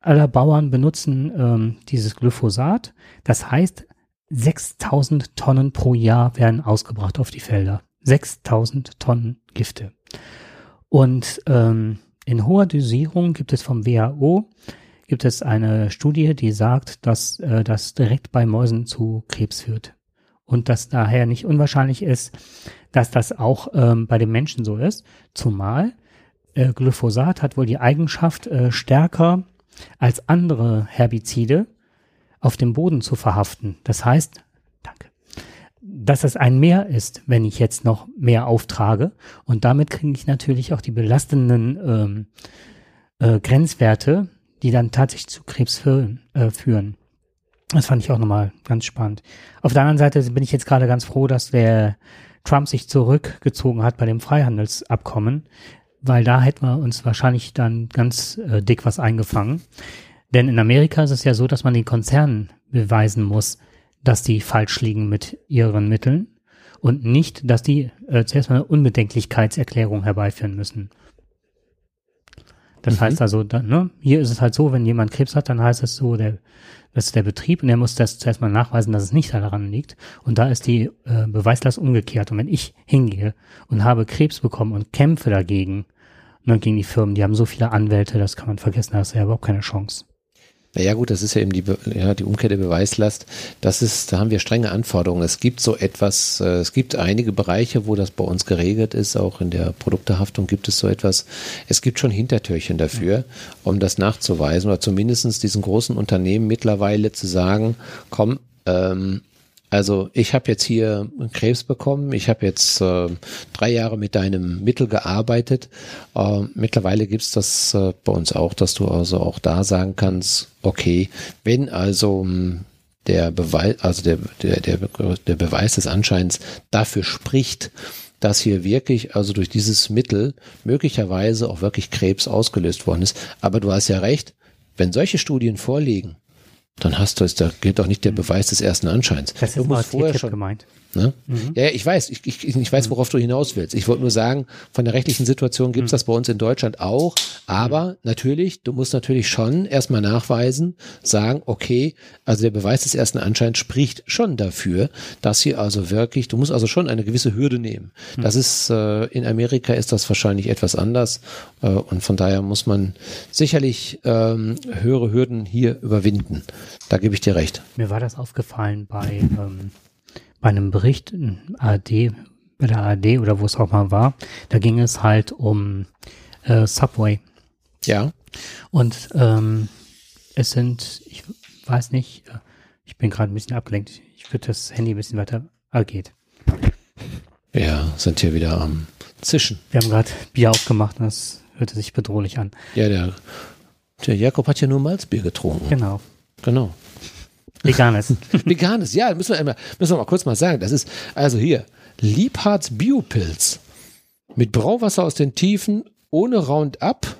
aller Bauern benutzen ähm, dieses Glyphosat. Das heißt, 6000 Tonnen pro Jahr werden ausgebracht auf die Felder. 6000 Tonnen Gifte. Und ähm, in hoher Dosierung gibt es vom WHO gibt es eine Studie, die sagt, dass äh, das direkt bei Mäusen zu Krebs führt. Und dass daher nicht unwahrscheinlich ist, dass das auch ähm, bei den Menschen so ist. Zumal äh, Glyphosat hat wohl die Eigenschaft, äh, stärker als andere Herbizide auf dem Boden zu verhaften. Das heißt, dass es ein Mehr ist, wenn ich jetzt noch mehr auftrage. Und damit kriege ich natürlich auch die belastenden ähm, äh, Grenzwerte, die dann tatsächlich zu Krebs führen, äh, führen. Das fand ich auch nochmal ganz spannend. Auf der anderen Seite bin ich jetzt gerade ganz froh, dass der Trump sich zurückgezogen hat bei dem Freihandelsabkommen, weil da hätten wir uns wahrscheinlich dann ganz äh, dick was eingefangen. Denn in Amerika ist es ja so, dass man den Konzernen beweisen muss, dass die falsch liegen mit ihren Mitteln und nicht, dass die äh, zuerst mal eine Unbedenklichkeitserklärung herbeiführen müssen. Das mhm. heißt also, da, ne, hier ist es halt so, wenn jemand Krebs hat, dann heißt es so, der, das ist der Betrieb und er muss das zuerst mal nachweisen, dass es nicht daran liegt. Und da ist die äh, Beweislast umgekehrt. Und wenn ich hingehe und habe Krebs bekommen und kämpfe dagegen, ne, gegen die Firmen, die haben so viele Anwälte, das kann man vergessen, da hast du ja überhaupt keine Chance. Naja gut, das ist ja eben die, ja, die Umkehr der Beweislast. Das ist, da haben wir strenge Anforderungen. Es gibt so etwas, äh, es gibt einige Bereiche, wo das bei uns geregelt ist. Auch in der Produktehaftung gibt es so etwas. Es gibt schon Hintertürchen dafür, um das nachzuweisen oder zumindestens diesen großen Unternehmen mittlerweile zu sagen, komm, ähm, also ich habe jetzt hier Krebs bekommen, ich habe jetzt äh, drei Jahre mit deinem Mittel gearbeitet. Äh, mittlerweile gibt's das äh, bei uns auch, dass du also auch da sagen kannst, okay, wenn also hm, der Beweis, also der, der, der, der Beweis des Anscheins dafür spricht, dass hier wirklich, also durch dieses Mittel möglicherweise auch wirklich Krebs ausgelöst worden ist. Aber du hast ja recht, wenn solche Studien vorliegen, dann hast du es, da gilt auch nicht der Beweis des ersten Anscheins. Das ist du vorher schon gemeint. Ne? Mhm. Ja, ich weiß, ich, ich, ich weiß, worauf du hinaus willst. Ich wollte nur sagen, von der rechtlichen Situation gibt es mhm. das bei uns in Deutschland auch, aber mhm. natürlich, du musst natürlich schon erstmal nachweisen, sagen, okay, also der Beweis des ersten Anscheins spricht schon dafür, dass hier also wirklich, du musst also schon eine gewisse Hürde nehmen. Mhm. Das ist, äh, in Amerika ist das wahrscheinlich etwas anders äh, und von daher muss man sicherlich ähm, höhere Hürden hier überwinden. Da gebe ich dir recht. Mir war das aufgefallen bei ähm bei einem Bericht, ARD bei der ARD oder wo es auch mal war. Da ging es halt um äh, Subway. Ja. Und ähm, es sind, ich weiß nicht, äh, ich bin gerade ein bisschen abgelenkt. Ich würde das Handy ein bisschen weiter. Ah, geht. Ja, sind hier wieder am Zischen. Wir haben gerade Bier aufgemacht und das hörte sich bedrohlich an. Ja, der, der Jakob hat ja nur Malzbier getrunken. Genau. Genau. Veganes. Veganes, ja, müssen wir, einmal, müssen wir mal kurz mal sagen. Das ist, also hier, Liebhards Biopilz mit Brauwasser aus den Tiefen, ohne Roundup.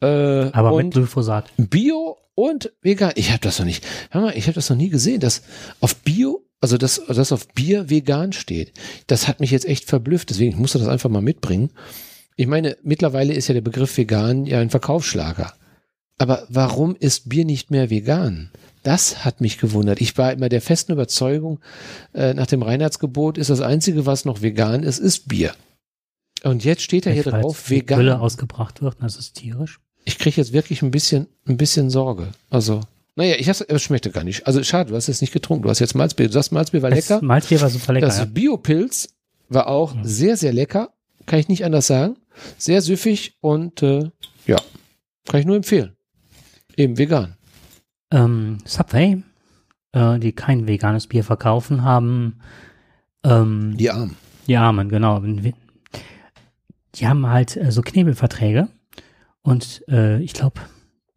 Äh, Aber mit Glyphosat. Bio und vegan. Ich habe das noch nicht. Hör mal, ich habe das noch nie gesehen, dass auf Bio, also dass das auf Bier vegan steht. Das hat mich jetzt echt verblüfft. Deswegen ich musste das einfach mal mitbringen. Ich meine, mittlerweile ist ja der Begriff vegan ja ein Verkaufsschlager. Aber warum ist Bier nicht mehr vegan? Das hat mich gewundert. Ich war immer der festen Überzeugung, äh, nach dem Reinheitsgebot ist das Einzige, was noch vegan ist, ist Bier. Und jetzt steht da hier drauf, die vegan. Gülle ausgebracht wird, das ist tierisch. Ich kriege jetzt wirklich ein bisschen, ein bisschen Sorge. Also, naja, ich hab's, es schmeckte gar nicht. Also schade, du hast jetzt nicht getrunken. Du hast jetzt Malzbier. Du sagst, Malzbier war lecker. Das Malzbier war super lecker. Das ja. Biopilz war auch Ja. sehr, sehr lecker. Kann ich nicht anders sagen. Sehr süffig und äh, ja, kann ich nur empfehlen. Eben vegan. Ähm, Subway, äh, die kein veganes Bier verkaufen, haben ähm, Die Armen. Die Armen, genau. Die haben halt äh, so Knebelverträge und äh, ich glaube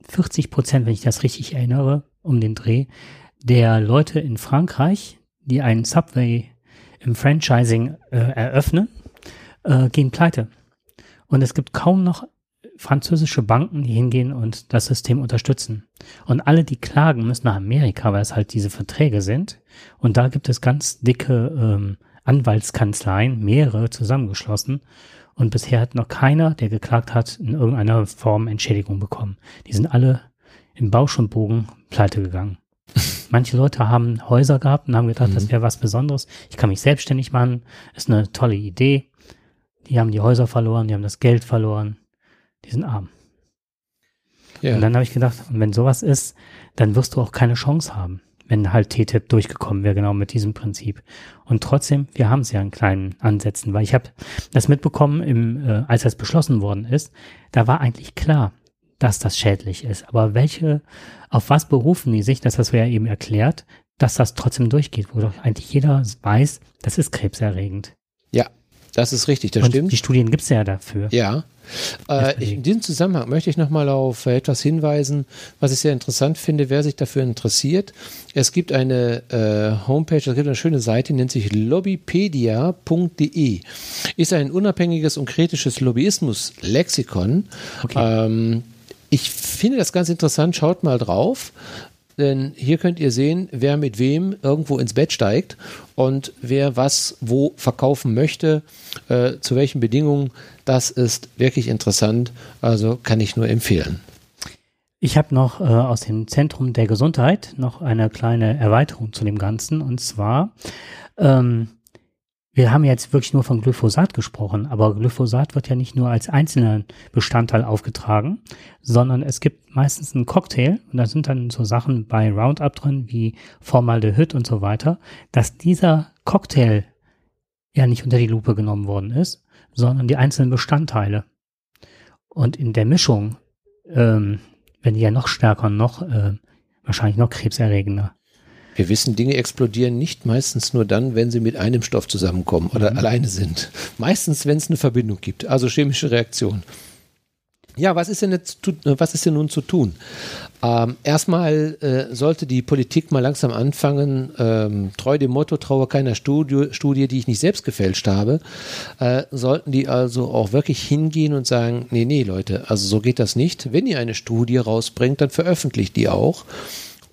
40 Prozent, wenn ich das richtig erinnere, um den Dreh, der Leute in Frankreich, die einen Subway im Franchising äh, eröffnen, äh, gehen pleite. Und es gibt kaum noch französische Banken, die hingehen und das System unterstützen. Und alle, die klagen, müssen nach Amerika, weil es halt diese Verträge sind. Und da gibt es ganz dicke ähm, Anwaltskanzleien, mehrere zusammengeschlossen. Und bisher hat noch keiner, der geklagt hat, in irgendeiner Form Entschädigung bekommen. Die sind alle im Bausch und Bogen pleite gegangen. Manche Leute haben Häuser gehabt und haben gedacht, das wäre was Besonderes. Ich kann mich selbstständig machen, ist eine tolle Idee. Die haben die Häuser verloren, die haben das Geld verloren. Die sind arm. Ja. Und dann habe ich gedacht, wenn sowas ist, dann wirst du auch keine Chance haben, wenn halt TTIP durchgekommen wäre, genau mit diesem Prinzip. Und trotzdem, wir haben es ja in kleinen Ansätzen, weil ich habe das mitbekommen, im, äh, als das beschlossen worden ist, da war eigentlich klar, dass das schädlich ist. Aber welche, auf was berufen die sich, das hast du ja eben erklärt, dass das trotzdem durchgeht, wo doch eigentlich jeder weiß, das ist krebserregend. ja, das ist richtig, das Und stimmt. die Studien gibt es ja dafür. Ja. Äh, ich, in diesem Zusammenhang möchte ich nochmal auf etwas hinweisen, was ich sehr interessant finde, wer sich dafür interessiert. Es gibt eine äh, Homepage, es gibt eine schöne Seite, die nennt sich lobbypedia.de. Ist ein unabhängiges und kritisches Lobbyismus-Lexikon. Okay. Ähm, ich finde das ganz interessant, schaut mal drauf. Denn hier könnt ihr sehen, wer mit wem irgendwo ins Bett steigt und wer was wo verkaufen möchte, äh, zu welchen Bedingungen. Das ist wirklich interessant. Also kann ich nur empfehlen. Ich habe noch äh, aus dem Zentrum der Gesundheit noch eine kleine Erweiterung zu dem Ganzen. Und zwar, ähm, wir haben jetzt wirklich nur von Glyphosat gesprochen, aber Glyphosat wird ja nicht nur als einzelner Bestandteil aufgetragen, sondern es gibt meistens einen Cocktail und da sind dann so Sachen bei Roundup drin wie Formaldehyd und so weiter, dass dieser Cocktail ja nicht unter die Lupe genommen worden ist, sondern die einzelnen Bestandteile. Und in der Mischung ähm, wenn die ja noch stärker noch äh, wahrscheinlich noch krebserregender. Wir wissen, Dinge explodieren nicht meistens nur dann, wenn sie mit einem Stoff zusammenkommen oder alleine sind. Meistens, wenn es eine Verbindung gibt, also chemische Reaktion. Ja, was ist denn jetzt, was ist denn nun zu tun? Ähm, erstmal äh, sollte die Politik mal langsam anfangen, ähm, treu dem Motto, traue keiner Studie, Studie, die ich nicht selbst gefälscht habe, äh, sollten die also auch wirklich hingehen und sagen, nee, nee, Leute, also so geht das nicht. Wenn ihr eine Studie rausbringt, dann veröffentlicht die auch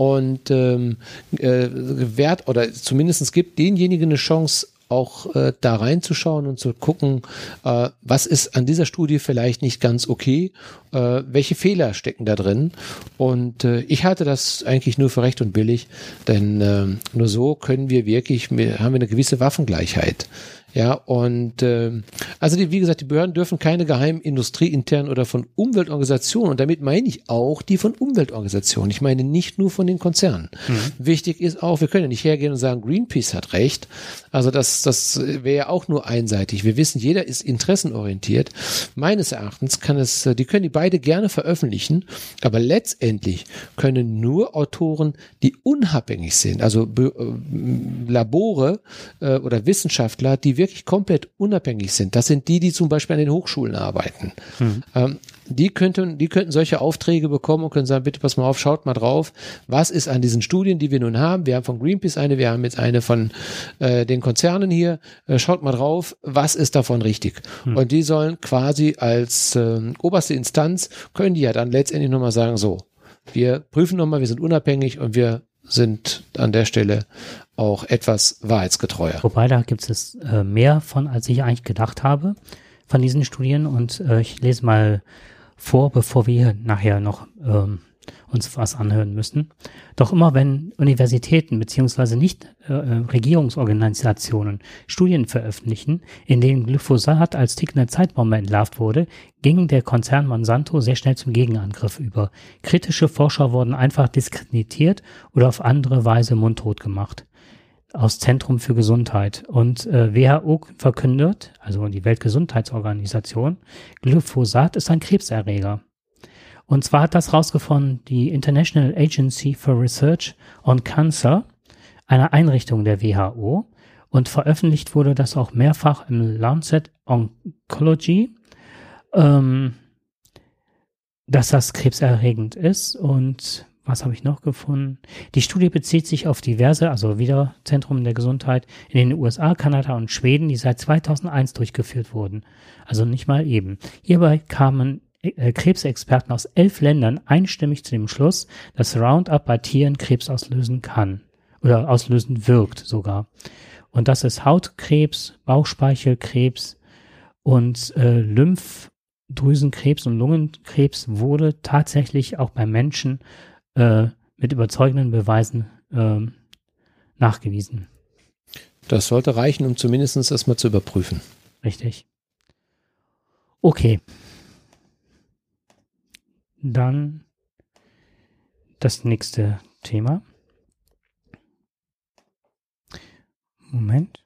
und ähm, äh, wert oder zumindest gibt denjenigen eine Chance, auch äh, da reinzuschauen und zu gucken, äh, was ist an dieser Studie vielleicht nicht ganz okay, äh, welche Fehler stecken da drin. Und äh, ich halte das eigentlich nur für recht und billig, denn äh, nur so können wir wirklich, wir, haben wir eine gewisse Waffengleichheit Ja, und äh, also die, wie gesagt, die Behörden dürfen keine geheimen industrieinternen oder von Umweltorganisationen, und damit meine ich auch die von Umweltorganisationen. Ich meine nicht nur von den Konzernen. Mhm. Wichtig ist auch, wir können ja nicht hergehen und sagen, Greenpeace hat recht. Also das, das wäre ja auch nur einseitig. Wir wissen, jeder ist interessenorientiert. Meines Erachtens kann es, die können die beide gerne veröffentlichen, aber letztendlich können nur Autoren, die unabhängig sind, also äh, Labore äh, oder Wissenschaftler, die wirklich komplett unabhängig sind. Das sind die, die zum Beispiel an den Hochschulen arbeiten. Mhm. Ähm, die könnten, die könnten solche Aufträge bekommen und können sagen, bitte pass mal auf, schaut mal drauf, was ist an diesen Studien, die wir nun haben. Wir haben von Greenpeace eine, wir haben jetzt eine von äh, den Konzernen hier. Äh, schaut mal drauf, was ist davon richtig. Hm. Und die sollen quasi als äh, oberste Instanz, können die ja dann letztendlich nochmal sagen, so, wir prüfen nochmal, wir sind unabhängig und wir sind an der Stelle auch etwas wahrheitsgetreuer. Wobei da gibt es äh, mehr von, als ich eigentlich gedacht habe, von diesen Studien. Und äh, ich lese mal vor, bevor wir nachher noch ähm, uns was anhören müssen. Doch immer wenn Universitäten beziehungsweise nicht äh, äh, Regierungsorganisationen Studien veröffentlichen, in denen Glyphosat als tickende Zeitbombe entlarvt wurde, ging der Konzern Monsanto sehr schnell zum Gegenangriff über. Kritische Forscher wurden einfach diskreditiert oder auf andere Weise mundtot gemacht. Aus Zentrum für Gesundheit. Und äh, WHO verkündet, also die Weltgesundheitsorganisation, Glyphosat ist ein Krebserreger. Und zwar hat das rausgefunden die International Agency for Research on Cancer, eine Einrichtung der WHO. Und veröffentlicht wurde das auch mehrfach im Lancet Oncology, ähm, dass das krebserregend ist. Und was habe ich noch gefunden? Die Studie bezieht sich auf diverse, also wieder Zentrum der Gesundheit in den USA, Kanada und Schweden, die seit 2001 durchgeführt wurden. Also nicht mal eben. Hierbei kamen äh, Krebsexperten aus elf Ländern einstimmig zu dem Schluss, dass Roundup bei Tieren Krebs auslösen kann oder auslösen wirkt sogar. Und das ist Hautkrebs, Bauchspeichelkrebs und äh, Lymphdrüsenkrebs und Lungenkrebs wurde tatsächlich auch bei Menschen äh, mit überzeugenden Beweisen äh, nachgewiesen. Das sollte reichen, um zumindest das mal zu überprüfen. Richtig. Okay. Dann das nächste Thema. Moment.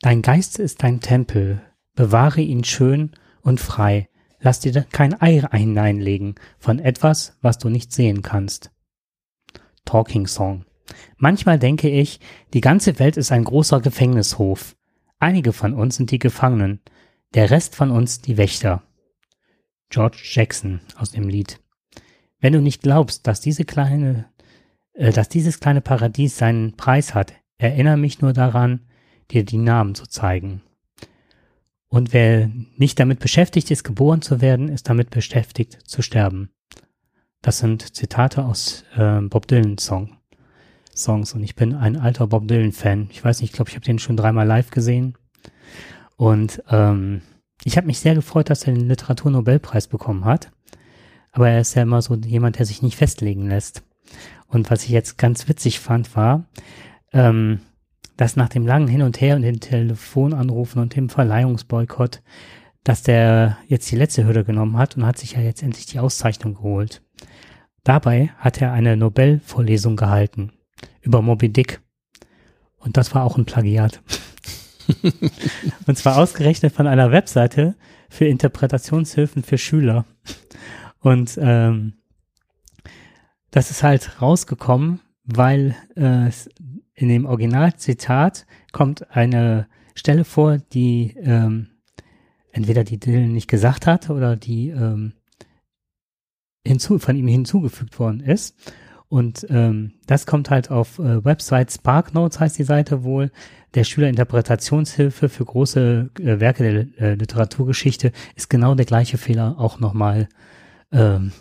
Dein Geist ist dein Tempel, bewahre ihn schön und frei, lass dir kein Ei hineinlegen von etwas, was du nicht sehen kannst. Talking Song. Manchmal denke ich, die ganze Welt ist ein großer Gefängnishof. Einige von uns sind die Gefangenen, der Rest von uns die Wächter. George Jackson aus dem Lied. Wenn du nicht glaubst, dass diese kleine, äh, dass dieses kleine Paradies seinen Preis hat, erinnere mich nur daran, dir die Namen zu zeigen. Und wer nicht damit beschäftigt ist, geboren zu werden, ist damit beschäftigt zu sterben. Das sind Zitate aus äh, Bob Dylan Song. Songs und ich bin ein alter Bob Dylan Fan. Ich weiß nicht, ich glaube, ich habe den schon dreimal live gesehen. Und ähm, ich habe mich sehr gefreut, dass er den Literaturnobelpreis bekommen hat. Aber er ist ja immer so jemand, der sich nicht festlegen lässt. Und was ich jetzt ganz witzig fand, war, ähm, dass nach dem langen Hin und Her und den Telefonanrufen und dem Verleihungsboykott, dass der jetzt die letzte Hürde genommen hat und hat sich ja jetzt endlich die Auszeichnung geholt. Dabei hat er eine Nobelvorlesung gehalten über Moby Dick. Und das war auch ein Plagiat. und zwar ausgerechnet von einer Webseite für Interpretationshilfen für Schüler. Und ähm, das ist halt rausgekommen, weil äh, in dem Originalzitat kommt eine Stelle vor, die ähm, entweder die Dylan nicht gesagt hat oder die ähm, hinzu, von ihm hinzugefügt worden ist. Und ähm, das kommt halt auf äh, Website SparkNotes heißt die Seite wohl, der Schülerinterpretationshilfe für große äh, Werke der äh, Literaturgeschichte ist genau der gleiche Fehler auch nochmal, ähm,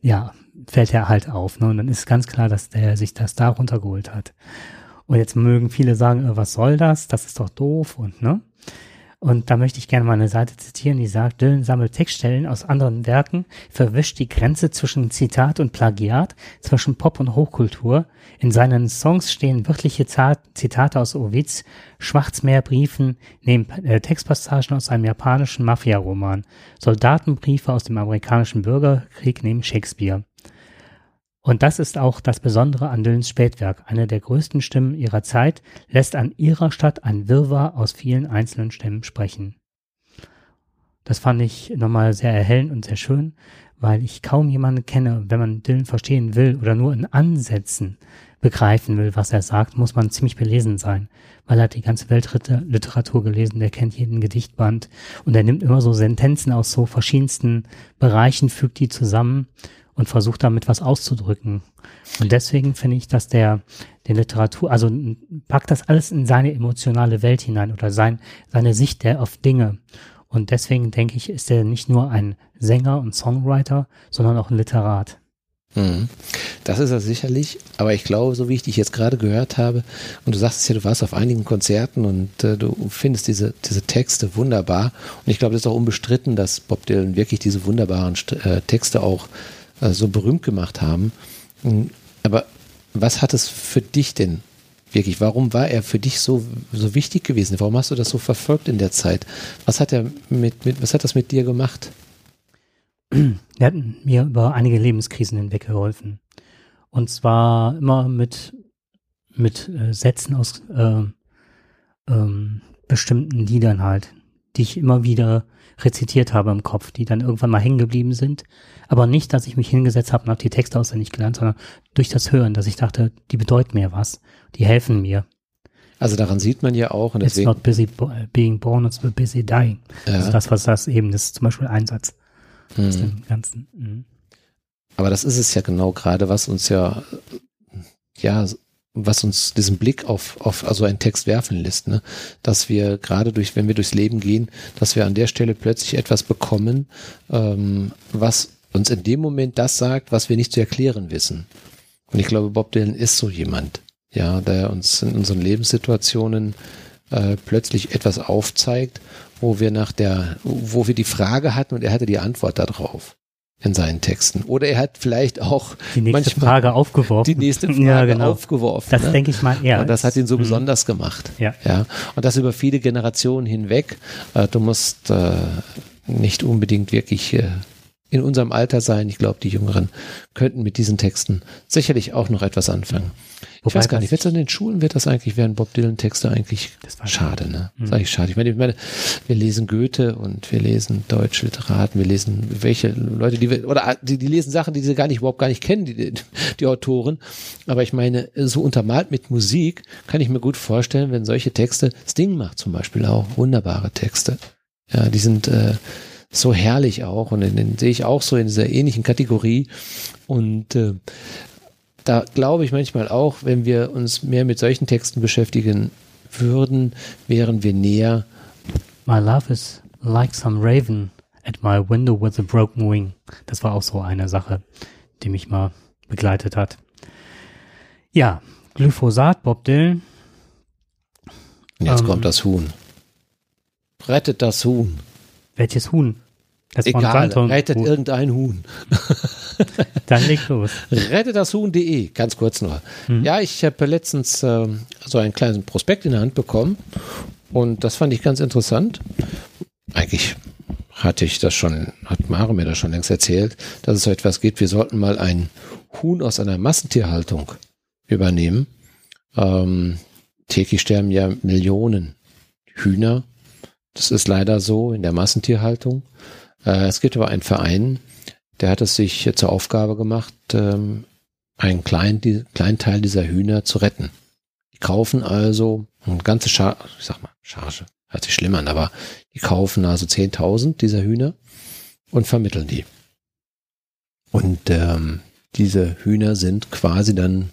ja, fällt er halt auf. Ne? Und dann ist ganz klar, dass der sich das da runtergeholt hat. Und jetzt mögen viele sagen, äh, was soll das? Das ist doch doof und ne? Und da möchte ich gerne mal eine Seite zitieren, die sagt, Dylan sammelt Textstellen aus anderen Werken, verwischt die Grenze zwischen Zitat und Plagiat, zwischen Pop und Hochkultur. In seinen Songs stehen wörtliche Zitate aus Ovids Schwarzmeerbriefen, neben äh, Textpassagen aus einem japanischen Mafia-Roman, Soldatenbriefe aus dem amerikanischen Bürgerkrieg neben Shakespeare. Und das ist auch das Besondere an Dylans Spätwerk. Eine der größten Stimmen ihrer Zeit lässt an ihrer Stadt ein Wirrwarr aus vielen einzelnen Stimmen sprechen. Das fand ich nochmal sehr erhellend und sehr schön, weil ich kaum jemanden kenne, wenn man Dylan verstehen will oder nur in Ansätzen begreifen will, was er sagt, muss man ziemlich belesen sein, weil er hat die ganze Weltliteratur gelesen, der kennt jeden Gedichtband und er nimmt immer so Sentenzen aus so verschiedensten Bereichen, fügt die zusammen und versucht damit was auszudrücken. Und deswegen finde ich, dass der, der Literatur, also packt das alles in seine emotionale Welt hinein oder sein, seine Sicht der auf Dinge. Und deswegen denke ich, ist er nicht nur ein Sänger und Songwriter, sondern auch ein Literat. Mhm. Das ist er sicherlich, aber ich glaube, so wie ich dich jetzt gerade gehört habe, und du sagst ja, du warst auf einigen Konzerten und äh, du findest diese, diese Texte wunderbar. Und ich glaube, das ist auch unbestritten, dass Bob Dylan wirklich diese wunderbaren äh, Texte auch so berühmt gemacht haben. Hm, aber was hat es für dich denn wirklich? Warum war er für dich so, so wichtig gewesen? Warum hast du das so verfolgt in der Zeit? Was hat er mit, mit was hat das mit dir gemacht? Er hat mir über einige Lebenskrisen hinweg geholfen. Und zwar immer mit, mit äh, Sätzen aus äh, ähm, bestimmten Liedern halt, die ich immer wieder rezitiert habe im Kopf, die dann irgendwann mal hängen geblieben sind. Aber nicht, dass ich mich hingesetzt habe und habe die Texte auswendig gelernt, sondern durch das Hören, dass ich dachte, die bedeuten mir was, die helfen mir. Also daran sieht man ja auch. Und deswegen, it's not busy being born, it's busy dying. Ja. Also das, was das eben, das ist zum Beispiel Einsatz mhm. aus dem Ganzen. Mhm. Aber das ist es ja genau gerade, was uns ja, ja, was uns diesen Blick auf, auf also einen Text werfen lässt, ne? dass wir gerade durch, wenn wir durchs Leben gehen, dass wir an der Stelle plötzlich etwas bekommen, ähm, was uns in dem Moment das sagt, was wir nicht zu erklären wissen. Und ich glaube, Bob Dylan ist so jemand, ja, der uns in unseren Lebenssituationen äh, plötzlich etwas aufzeigt, wo wir nach der, wo wir die Frage hatten und er hatte die Antwort darauf in seinen Texten. Oder er hat vielleicht auch die nächste Frage aufgeworfen. Die nächste Frage ja, genau. aufgeworfen. Das ne? denke ich mal eher. Und das hat ihn so mhm. besonders gemacht. Ja. ja. Und das über viele Generationen hinweg. Äh, du musst äh, nicht unbedingt wirklich äh, in unserem Alter sein. Ich glaube, die Jüngeren könnten mit diesen Texten sicherlich auch noch etwas anfangen. Ich weiß gar nicht, wird es an den Schulen, wird das eigentlich, werden Bob Dylan-Texte eigentlich schade, ne? Mhm. Das ist eigentlich schade. Ich meine, ich meine, wir lesen Goethe und wir lesen deutsche Literaten, wir lesen welche Leute, die wir, oder die, die lesen Sachen, die sie gar nicht, überhaupt gar nicht kennen, die, die Autoren. Aber ich meine, so untermalt mit Musik kann ich mir gut vorstellen, wenn solche Texte, Sting macht zum Beispiel auch wunderbare Texte. Ja, die sind, äh, so herrlich auch und den, den sehe ich auch so in dieser ähnlichen Kategorie und äh, da glaube ich manchmal auch, wenn wir uns mehr mit solchen Texten beschäftigen würden, wären wir näher. My love is like some raven at my window with a broken wing. Das war auch so eine Sache, die mich mal begleitet hat. Ja, Glyphosat, Bob Dylan. Jetzt ähm, kommt das Huhn. Rettet das Huhn. Welches Huhn? Das Egal, rettet Huhn. irgendein Huhn. Dann leg los. Rettet das Huhn.de, ganz kurz nur. Mhm. Ja, ich habe letztens äh, so einen kleinen Prospekt in der Hand bekommen und das fand ich ganz interessant. Eigentlich hatte ich das schon, hat Mare mir das schon längst erzählt, dass es so etwas geht. Wir sollten mal ein Huhn aus einer Massentierhaltung übernehmen. Ähm, täglich sterben ja Millionen Hühner das ist leider so in der Massentierhaltung. Äh, es gibt aber einen Verein, der hat es sich zur Aufgabe gemacht, ähm, einen kleinen, kleinen Teil dieser Hühner zu retten. Die kaufen also eine ganze Charge, ich sag mal, Charge, hört sich schlimm an, aber die kaufen also 10.000 dieser Hühner und vermitteln die. Und ähm, diese Hühner sind quasi dann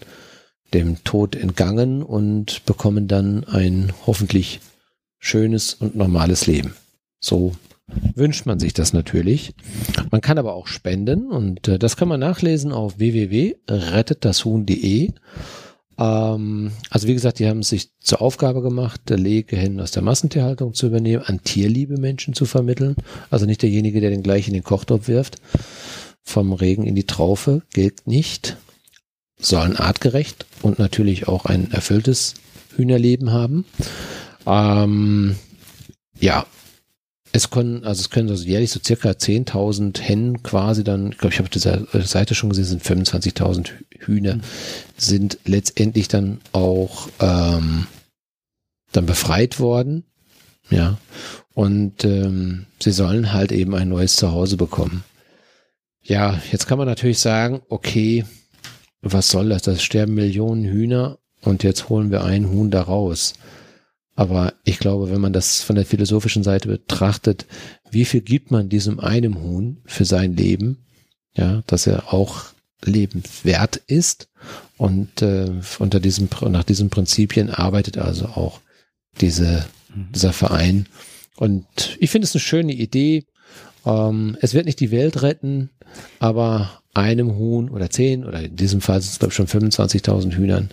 dem Tod entgangen und bekommen dann ein hoffentlich schönes und normales Leben. So wünscht man sich das natürlich. Man kann aber auch spenden und äh, das kann man nachlesen auf www.rettetdashuhn.de. Ähm, also wie gesagt, die haben sich zur Aufgabe gemacht, Legehennen aus der Massentierhaltung zu übernehmen, an tierliebe Menschen zu vermitteln. Also nicht derjenige, der den gleich in den Kochtopf wirft. Vom Regen in die Traufe gilt nicht. Sollen artgerecht und natürlich auch ein erfülltes Hühnerleben haben. Ähm, ja, es können, also es können also jährlich so circa 10.000 Hennen quasi dann, ich glaube, ich habe auf dieser Seite schon gesehen, sind 25.000 Hühner, mhm. sind letztendlich dann auch ähm, dann befreit worden. Ja. Und ähm, sie sollen halt eben ein neues Zuhause bekommen. Ja, jetzt kann man natürlich sagen, okay, was soll das? Das sterben Millionen Hühner und jetzt holen wir ein Huhn da raus. Aber ich glaube, wenn man das von der philosophischen Seite betrachtet, wie viel gibt man diesem einen Huhn für sein Leben, ja, dass er auch lebenswert ist und äh, unter diesem nach diesen Prinzipien arbeitet also auch diese mhm. dieser Verein und ich finde es eine schöne Idee. Ähm, es wird nicht die Welt retten, aber einem Huhn oder zehn oder in diesem Fall sind es glaube ich schon 25.000 Hühnern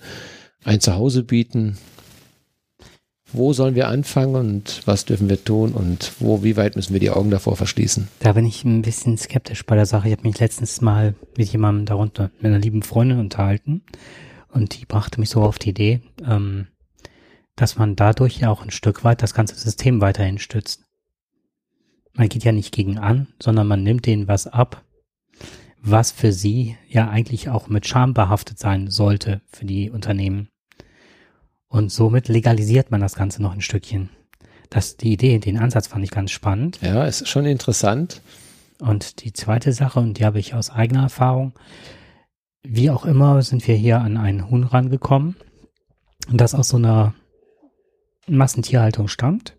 ein Zuhause bieten, wo sollen wir anfangen und was dürfen wir tun und wo, wie weit müssen wir die Augen davor verschließen? Da bin ich ein bisschen skeptisch bei der Sache. Ich habe mich letztens mal mit jemandem darunter, mit einer lieben Freundin unterhalten und die brachte mich so auf die Idee, ähm, dass man dadurch ja auch ein Stück weit das ganze System weiterhin stützt. Man geht ja nicht gegen an, sondern man nimmt denen was ab, was für sie ja eigentlich auch mit Scham behaftet sein sollte für die Unternehmen. Und somit legalisiert man das Ganze noch ein Stückchen. Das, die Idee, den Ansatz fand ich ganz spannend. Ja, ist schon interessant. Und die zweite Sache, und die habe ich aus eigener Erfahrung, wie auch immer sind wir hier an einen Huhn rangekommen, das aus so einer Massentierhaltung stammt,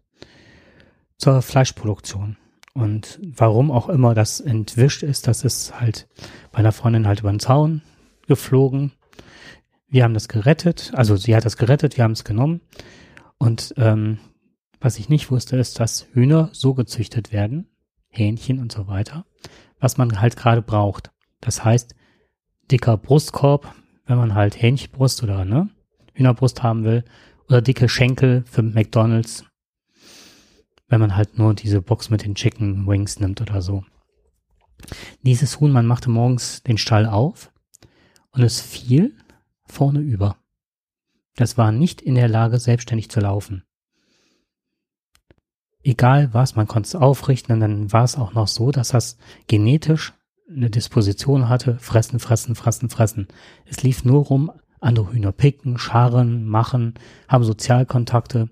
zur Fleischproduktion. Und warum auch immer das entwischt ist, das ist halt bei einer Freundin halt über den Zaun geflogen wir haben das gerettet, also sie hat das gerettet, wir haben es genommen. Und ähm, was ich nicht wusste, ist, dass Hühner so gezüchtet werden, Hähnchen und so weiter, was man halt gerade braucht. Das heißt, dicker Brustkorb, wenn man halt Hähnchenbrust oder ne, Hühnerbrust haben will, oder dicke Schenkel für McDonalds, wenn man halt nur diese Box mit den Chicken Wings nimmt oder so. Dieses Huhn, man machte morgens den Stall auf und es fiel vorne über. Das war nicht in der Lage, selbstständig zu laufen. Egal was, man konnte es aufrichten und dann war es auch noch so, dass das genetisch eine Disposition hatte, fressen, fressen, fressen, fressen. Es lief nur rum, andere Hühner picken, scharren, machen, haben Sozialkontakte.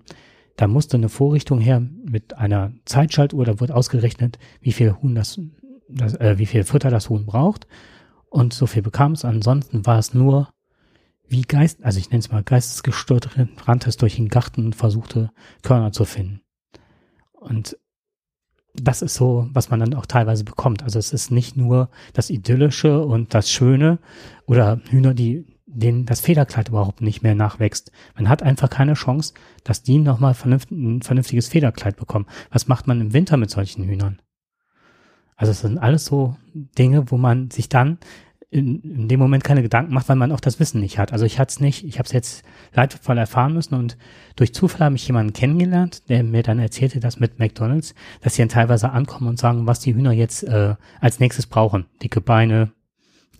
Da musste eine Vorrichtung her mit einer Zeitschaltuhr, da wurde ausgerechnet, wie viel Huhn das, das äh, wie viel Futter das Huhn braucht. Und so viel bekam es. Ansonsten war es nur wie Geist, also ich nenne es mal geistesgestört, rannte es durch den Garten und versuchte Körner zu finden. Und das ist so, was man dann auch teilweise bekommt. Also es ist nicht nur das Idyllische und das Schöne oder Hühner, die denen das Federkleid überhaupt nicht mehr nachwächst. Man hat einfach keine Chance, dass die nochmal ein vernünftiges Federkleid bekommen. Was macht man im Winter mit solchen Hühnern? Also es sind alles so Dinge, wo man sich dann in, in dem Moment keine Gedanken macht, weil man auch das Wissen nicht hat. Also ich hatte es nicht, ich habe es jetzt leidvoll erfahren müssen und durch Zufall habe ich jemanden kennengelernt, der mir dann erzählte, dass mit McDonalds, dass sie dann teilweise ankommen und sagen, was die Hühner jetzt äh, als nächstes brauchen. Dicke Beine,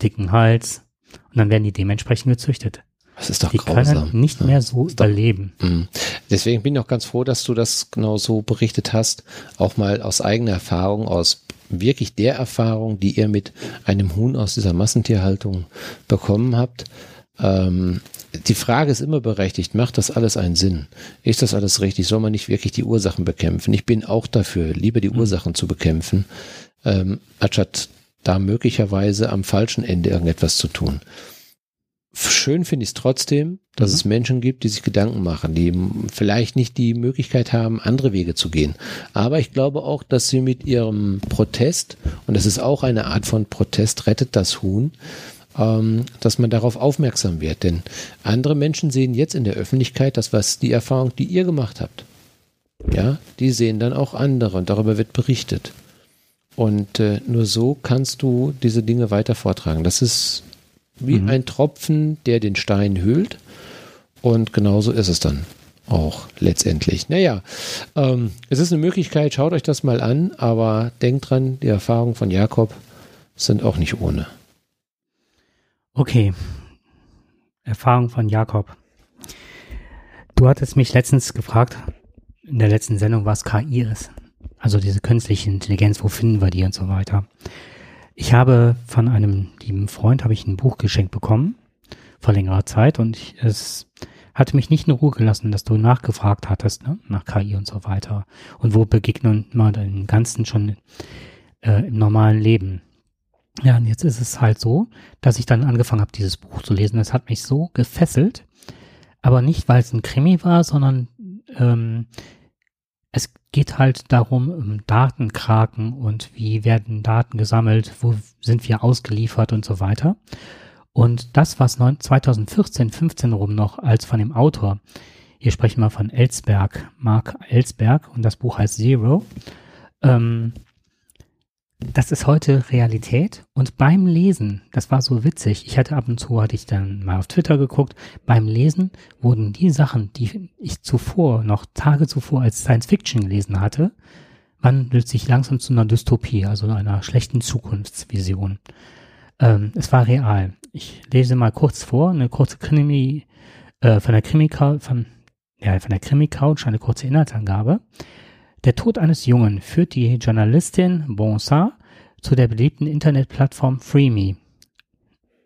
dicken Hals und dann werden die dementsprechend gezüchtet. Das ist doch die grausam. können nicht mehr so ist überleben. Mm. Deswegen bin ich auch ganz froh, dass du das genau so berichtet hast, auch mal aus eigener Erfahrung, aus wirklich der Erfahrung, die ihr mit einem Huhn aus dieser Massentierhaltung bekommen habt. Ähm, die Frage ist immer berechtigt, macht das alles einen Sinn? Ist das alles richtig? Soll man nicht wirklich die Ursachen bekämpfen? Ich bin auch dafür, lieber die mhm. Ursachen zu bekämpfen, ähm, anstatt da möglicherweise am falschen Ende irgendetwas zu tun. Schön finde ich es trotzdem, dass mhm. es Menschen gibt, die sich Gedanken machen, die vielleicht nicht die Möglichkeit haben, andere Wege zu gehen. Aber ich glaube auch, dass sie mit ihrem Protest, und das ist auch eine Art von Protest, rettet das Huhn, ähm, dass man darauf aufmerksam wird. Denn andere Menschen sehen jetzt in der Öffentlichkeit das, was die Erfahrung, die ihr gemacht habt. Ja, die sehen dann auch andere und darüber wird berichtet. Und äh, nur so kannst du diese Dinge weiter vortragen. Das ist wie mhm. ein Tropfen, der den Stein hüllt. Und genauso ist es dann auch letztendlich. Naja, ähm, es ist eine Möglichkeit, schaut euch das mal an, aber denkt dran, die Erfahrungen von Jakob sind auch nicht ohne. Okay. Erfahrung von Jakob. Du hattest mich letztens gefragt, in der letzten Sendung, was KI ist. Also diese künstliche Intelligenz, wo finden wir die und so weiter. Ich habe von einem lieben Freund habe ich ein Buch geschenkt bekommen vor längerer Zeit und ich, es hatte mich nicht in Ruhe gelassen, dass du nachgefragt hattest, ne? nach KI und so weiter. Und wo begegnen wir dem Ganzen schon äh, im normalen Leben? Ja, und jetzt ist es halt so, dass ich dann angefangen habe, dieses Buch zu lesen. Das hat mich so gefesselt, aber nicht, weil es ein Krimi war, sondern ähm, es geht halt darum, um Datenkraken und wie werden Daten gesammelt, wo sind wir ausgeliefert und so weiter. Und das, was 2014, 15 rum noch als von dem Autor, hier sprechen wir von Ellsberg, Mark Ellsberg, und das Buch heißt Zero, ähm, das ist heute Realität. Und beim Lesen, das war so witzig, ich hatte ab und zu, hatte ich dann mal auf Twitter geguckt, beim Lesen wurden die Sachen, die ich zuvor, noch Tage zuvor als Science Fiction gelesen hatte, wandelt sich langsam zu einer Dystopie, also einer schlechten Zukunftsvision. Ähm, es war real. Ich lese mal kurz vor, eine kurze Krimi, äh, von der Krimi, von, ja, von der Krimi Couch, eine kurze Inhaltsangabe. Der Tod eines Jungen führt die Journalistin Bonsard zu der beliebten Internetplattform FreeMe.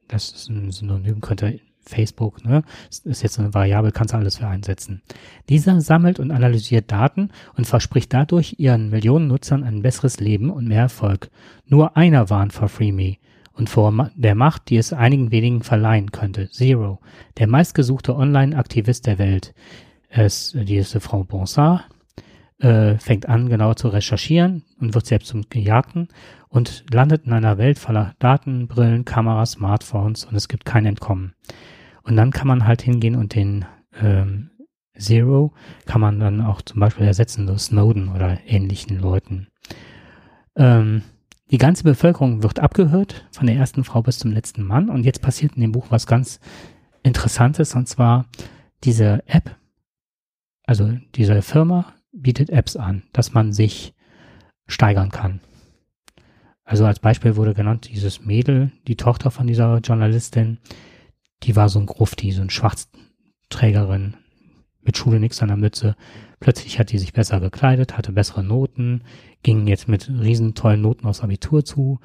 Das ist ein Synonym, könnte Facebook, ne? Das ist jetzt eine Variable, kannst du alles für einsetzen. Dieser sammelt und analysiert Daten und verspricht dadurch ihren Millionen Nutzern ein besseres Leben und mehr Erfolg. Nur einer warnt vor FreeMe und vor der Macht, die es einigen wenigen verleihen könnte. Zero, der meistgesuchte Online-Aktivist der Welt. Es, diese Frau Bonsard äh, fängt an, genau zu recherchieren und wird selbst zum Gejagten und landet in einer Welt voller Daten, Brillen, Kameras, Smartphones und es gibt kein Entkommen. Und dann kann man halt hingehen und den ähm, Zero kann man dann auch zum Beispiel ersetzen durch Snowden oder ähnlichen Leuten. Ähm, die ganze Bevölkerung wird abgehört, von der ersten Frau bis zum letzten Mann. Und jetzt passiert in dem Buch was ganz Interessantes, und zwar diese App, also diese Firma bietet Apps an, dass man sich steigern kann. Also als Beispiel wurde genannt, dieses Mädel, die Tochter von dieser Journalistin, die war so ein Grufti, so ein Schwarzträgerin, mit Schule nichts an der Mütze. Plötzlich hat die sich besser gekleidet, hatte bessere Noten, ging jetzt mit riesen tollen Noten aufs Abitur zu,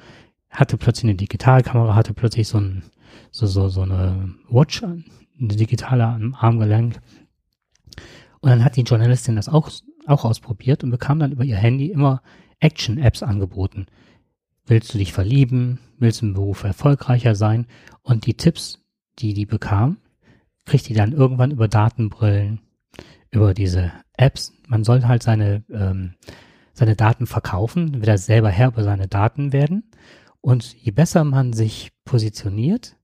hatte plötzlich eine Digitalkamera, hatte plötzlich so ein, so, so, so eine Watch, eine digitale am Armgelenk. Und dann hat die Journalistin das auch, auch ausprobiert und bekam dann über ihr Handy immer Action-Apps angeboten. Willst du dich verlieben? Willst du im Beruf erfolgreicher sein? Und die Tipps, die die bekam, kriegt die dann irgendwann über Datenbrillen, über diese Apps. Man soll halt seine, ähm, seine Daten verkaufen, wird er selber Herr über seine Daten werden. Und je besser man sich positioniert,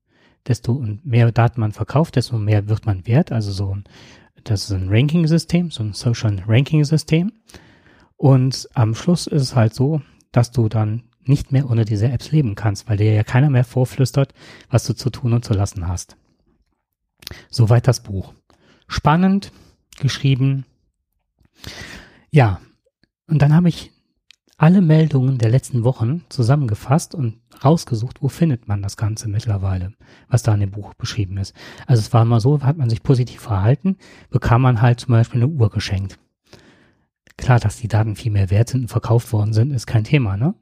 desto mehr Daten man verkauft, desto mehr wird man wert. Also so ein, das ist ein Ranking-System, so ein Social Ranking-System. Und am Schluss ist es halt so, dass du dann nicht mehr ohne diese Apps leben kannst, weil dir ja keiner mehr vorflüstert, was du zu tun und zu lassen hast. Soweit das Buch. Spannend, geschrieben. Ja, und dann habe ich alle Meldungen der letzten Wochen zusammengefasst und rausgesucht, wo findet man das Ganze mittlerweile, was da in dem Buch beschrieben ist. Also es war mal so, hat man sich positiv verhalten, bekam man halt zum Beispiel eine Uhr geschenkt. Klar, dass die Daten viel mehr wert sind und verkauft worden sind, ist kein Thema, ne?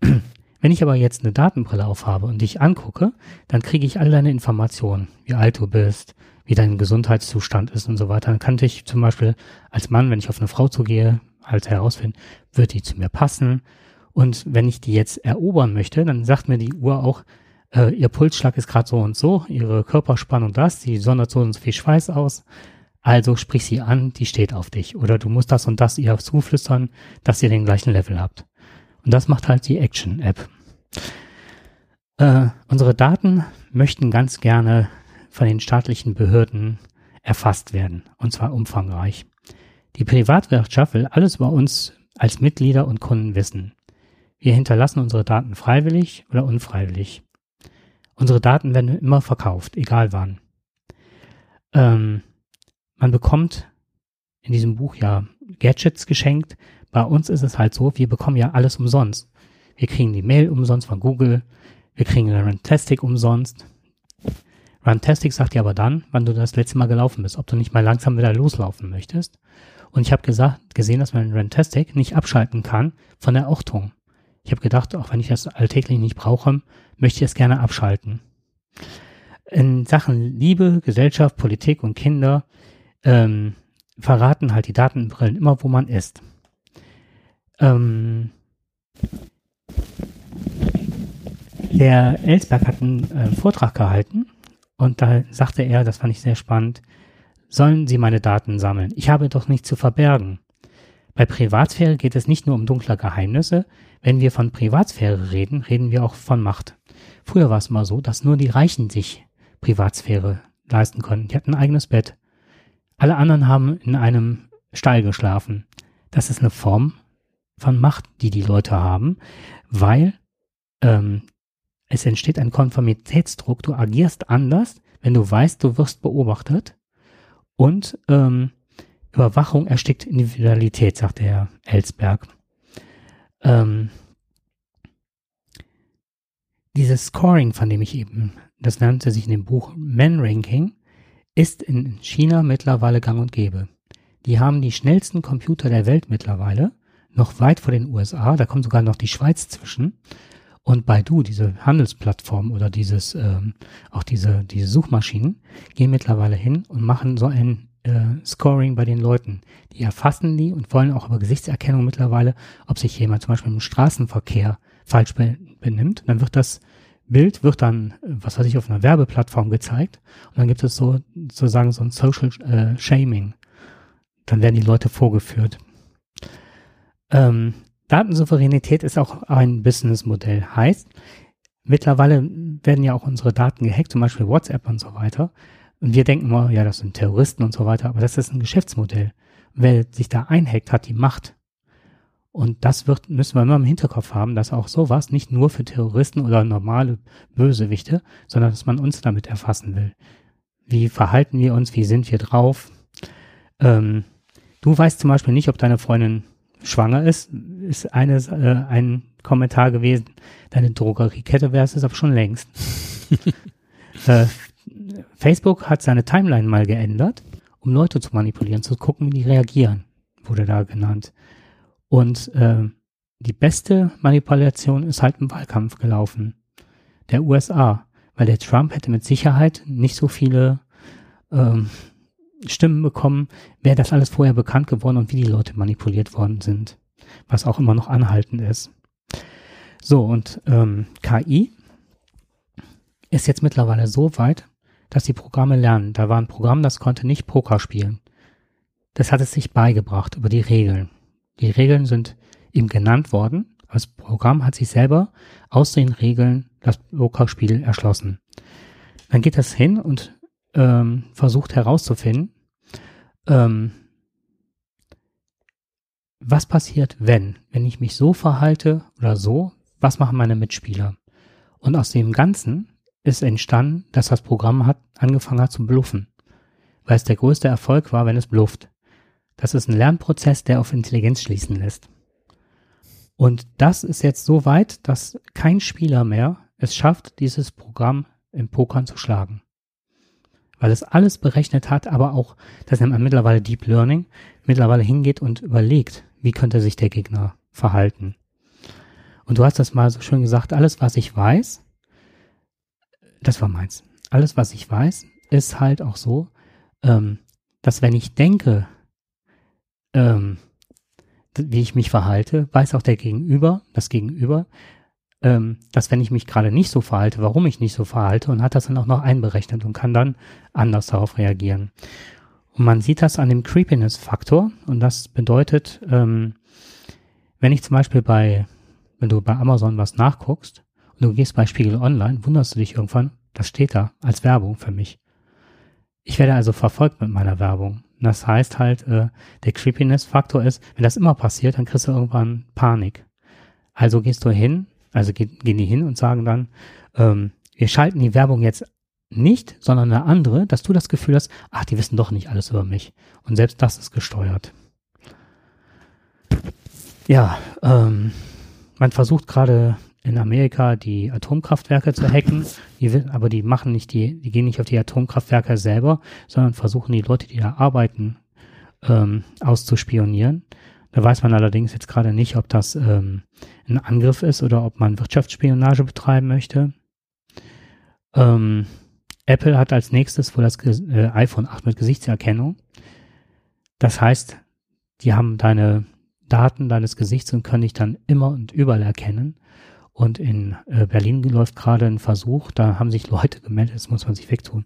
Wenn ich aber jetzt eine Datenbrille aufhabe und dich angucke, dann kriege ich all deine Informationen, wie alt du bist, wie dein Gesundheitszustand ist und so weiter. Dann kann ich zum Beispiel als Mann, wenn ich auf eine Frau zugehe, halt herausfinden, wird die zu mir passen. Und wenn ich die jetzt erobern möchte, dann sagt mir die Uhr auch, äh, ihr Pulsschlag ist gerade so und so, ihre Körperspannung das, die sondert so und so viel Schweiß aus. Also sprich sie an, die steht auf dich. Oder du musst das und das ihr zuflüstern, dass ihr den gleichen Level habt. Und das macht halt die Action-App. Äh, unsere Daten möchten ganz gerne von den staatlichen Behörden erfasst werden, und zwar umfangreich. Die Privatwirtschaft will alles über uns als Mitglieder und Kunden wissen. Wir hinterlassen unsere Daten freiwillig oder unfreiwillig. Unsere Daten werden immer verkauft, egal wann. Ähm, man bekommt in diesem Buch ja Gadgets geschenkt. Bei uns ist es halt so, wir bekommen ja alles umsonst. Wir kriegen die Mail umsonst von Google, wir kriegen Runtastic umsonst. Runtastic sagt dir aber dann, wann du das letzte Mal gelaufen bist, ob du nicht mal langsam wieder loslaufen möchtest. Und ich habe gesagt, gesehen, dass man Runtastic nicht abschalten kann von der Ortung. Ich habe gedacht, auch wenn ich das alltäglich nicht brauche, möchte ich es gerne abschalten. In Sachen Liebe, Gesellschaft, Politik und Kinder ähm, verraten halt die Datenbrillen immer, wo man ist. Ähm, der Ellsberg hat einen äh, Vortrag gehalten und da sagte er, das fand ich sehr spannend, sollen Sie meine Daten sammeln? Ich habe doch nichts zu verbergen. Bei Privatsphäre geht es nicht nur um dunkle Geheimnisse. Wenn wir von Privatsphäre reden, reden wir auch von Macht. Früher war es mal so, dass nur die Reichen sich Privatsphäre leisten konnten. Die hatten ein eigenes Bett. Alle anderen haben in einem Stall geschlafen. Das ist eine Form von Macht, die die Leute haben, weil ähm, es entsteht ein Konformitätsdruck. Du agierst anders, wenn du weißt, du wirst beobachtet. Und ähm, Überwachung erstickt Individualität, sagt der Herr Ellsberg. Ähm, dieses Scoring, von dem ich eben, das nannte sich in dem Buch Men Ranking, ist in China mittlerweile gang und gäbe. Die haben die schnellsten Computer der Welt mittlerweile, noch weit vor den USA, da kommt sogar noch die Schweiz zwischen. Und Baidu, diese Handelsplattform oder dieses, ähm, auch diese, diese Suchmaschinen, gehen mittlerweile hin und machen so ein äh, Scoring bei den Leuten. Die erfassen die und wollen auch über Gesichtserkennung mittlerweile, ob sich jemand zum Beispiel im Straßenverkehr falsch be benimmt. Dann wird das Bild wird dann, was weiß ich, auf einer Werbeplattform gezeigt und dann gibt es so sozusagen so ein Social äh, Shaming. Dann werden die Leute vorgeführt. Ähm, Datensouveränität ist auch ein Businessmodell. Heißt, mittlerweile werden ja auch unsere Daten gehackt, zum Beispiel WhatsApp und so weiter. Und wir denken mal, ja, das sind Terroristen und so weiter, aber das ist ein Geschäftsmodell. Wer sich da einhackt, hat die Macht. Und das wird, müssen wir immer im Hinterkopf haben, dass auch sowas nicht nur für Terroristen oder normale Bösewichte, sondern dass man uns damit erfassen will. Wie verhalten wir uns? Wie sind wir drauf? Ähm, du weißt zum Beispiel nicht, ob deine Freundin schwanger ist, ist eines, äh, ein Kommentar gewesen. Deine Drogeriekette wäre es aber schon längst. äh, Facebook hat seine Timeline mal geändert, um Leute zu manipulieren, zu gucken, wie die reagieren, wurde da genannt. Und äh, die beste Manipulation ist halt im Wahlkampf gelaufen, der USA, weil der Trump hätte mit Sicherheit nicht so viele ähm, Stimmen bekommen, wäre das alles vorher bekannt geworden und wie die Leute manipuliert worden sind, was auch immer noch anhaltend ist. So, und ähm, KI ist jetzt mittlerweile so weit, dass die Programme lernen. Da war ein Programm, das konnte nicht Poker spielen. Das hat es sich beigebracht über die Regeln. Die Regeln sind ihm genannt worden. Das Programm hat sich selber aus den Regeln das Pokerspiel erschlossen. Dann geht das hin und ähm, versucht herauszufinden, ähm, was passiert, wenn, wenn ich mich so verhalte oder so, was machen meine Mitspieler? Und aus dem Ganzen ist entstanden, dass das Programm hat angefangen hat zu bluffen, weil es der größte Erfolg war, wenn es blufft. Das ist ein Lernprozess, der auf Intelligenz schließen lässt. Und das ist jetzt so weit, dass kein Spieler mehr es schafft, dieses Programm im Pokern zu schlagen weil es alles berechnet hat, aber auch, das nennt man mittlerweile Deep Learning, mittlerweile hingeht und überlegt, wie könnte sich der Gegner verhalten. Und du hast das mal so schön gesagt, alles, was ich weiß, das war meins. Alles, was ich weiß, ist halt auch so, ähm, dass wenn ich denke, ähm, wie ich mich verhalte, weiß auch der Gegenüber, das Gegenüber, ähm, dass wenn ich mich gerade nicht so verhalte, warum ich nicht so verhalte und hat das dann auch noch einberechnet und kann dann anders darauf reagieren. Und man sieht das an dem Creepiness-Faktor und das bedeutet, ähm, wenn ich zum Beispiel bei, wenn du bei Amazon was nachguckst du gehst bei Spiegel Online, wunderst du dich irgendwann, das steht da als Werbung für mich. Ich werde also verfolgt mit meiner Werbung. Das heißt halt, äh, der Creepiness-Faktor ist, wenn das immer passiert, dann kriegst du irgendwann Panik. Also gehst du hin, also gehen, gehen die hin und sagen dann, ähm, wir schalten die Werbung jetzt nicht, sondern eine andere, dass du das Gefühl hast, ach, die wissen doch nicht alles über mich. Und selbst das ist gesteuert. Ja, ähm, man versucht gerade in Amerika die Atomkraftwerke zu hacken, die, aber die machen nicht die, die gehen nicht auf die Atomkraftwerke selber, sondern versuchen die Leute, die da arbeiten, ähm, auszuspionieren. Da weiß man allerdings jetzt gerade nicht, ob das ähm, ein Angriff ist oder ob man Wirtschaftsspionage betreiben möchte. Ähm, Apple hat als nächstes wohl das äh, iPhone 8 mit Gesichtserkennung. Das heißt, die haben deine Daten deines Gesichts und können dich dann immer und überall erkennen. Und in äh, Berlin läuft gerade ein Versuch, da haben sich Leute gemeldet, das muss man sich wegtun,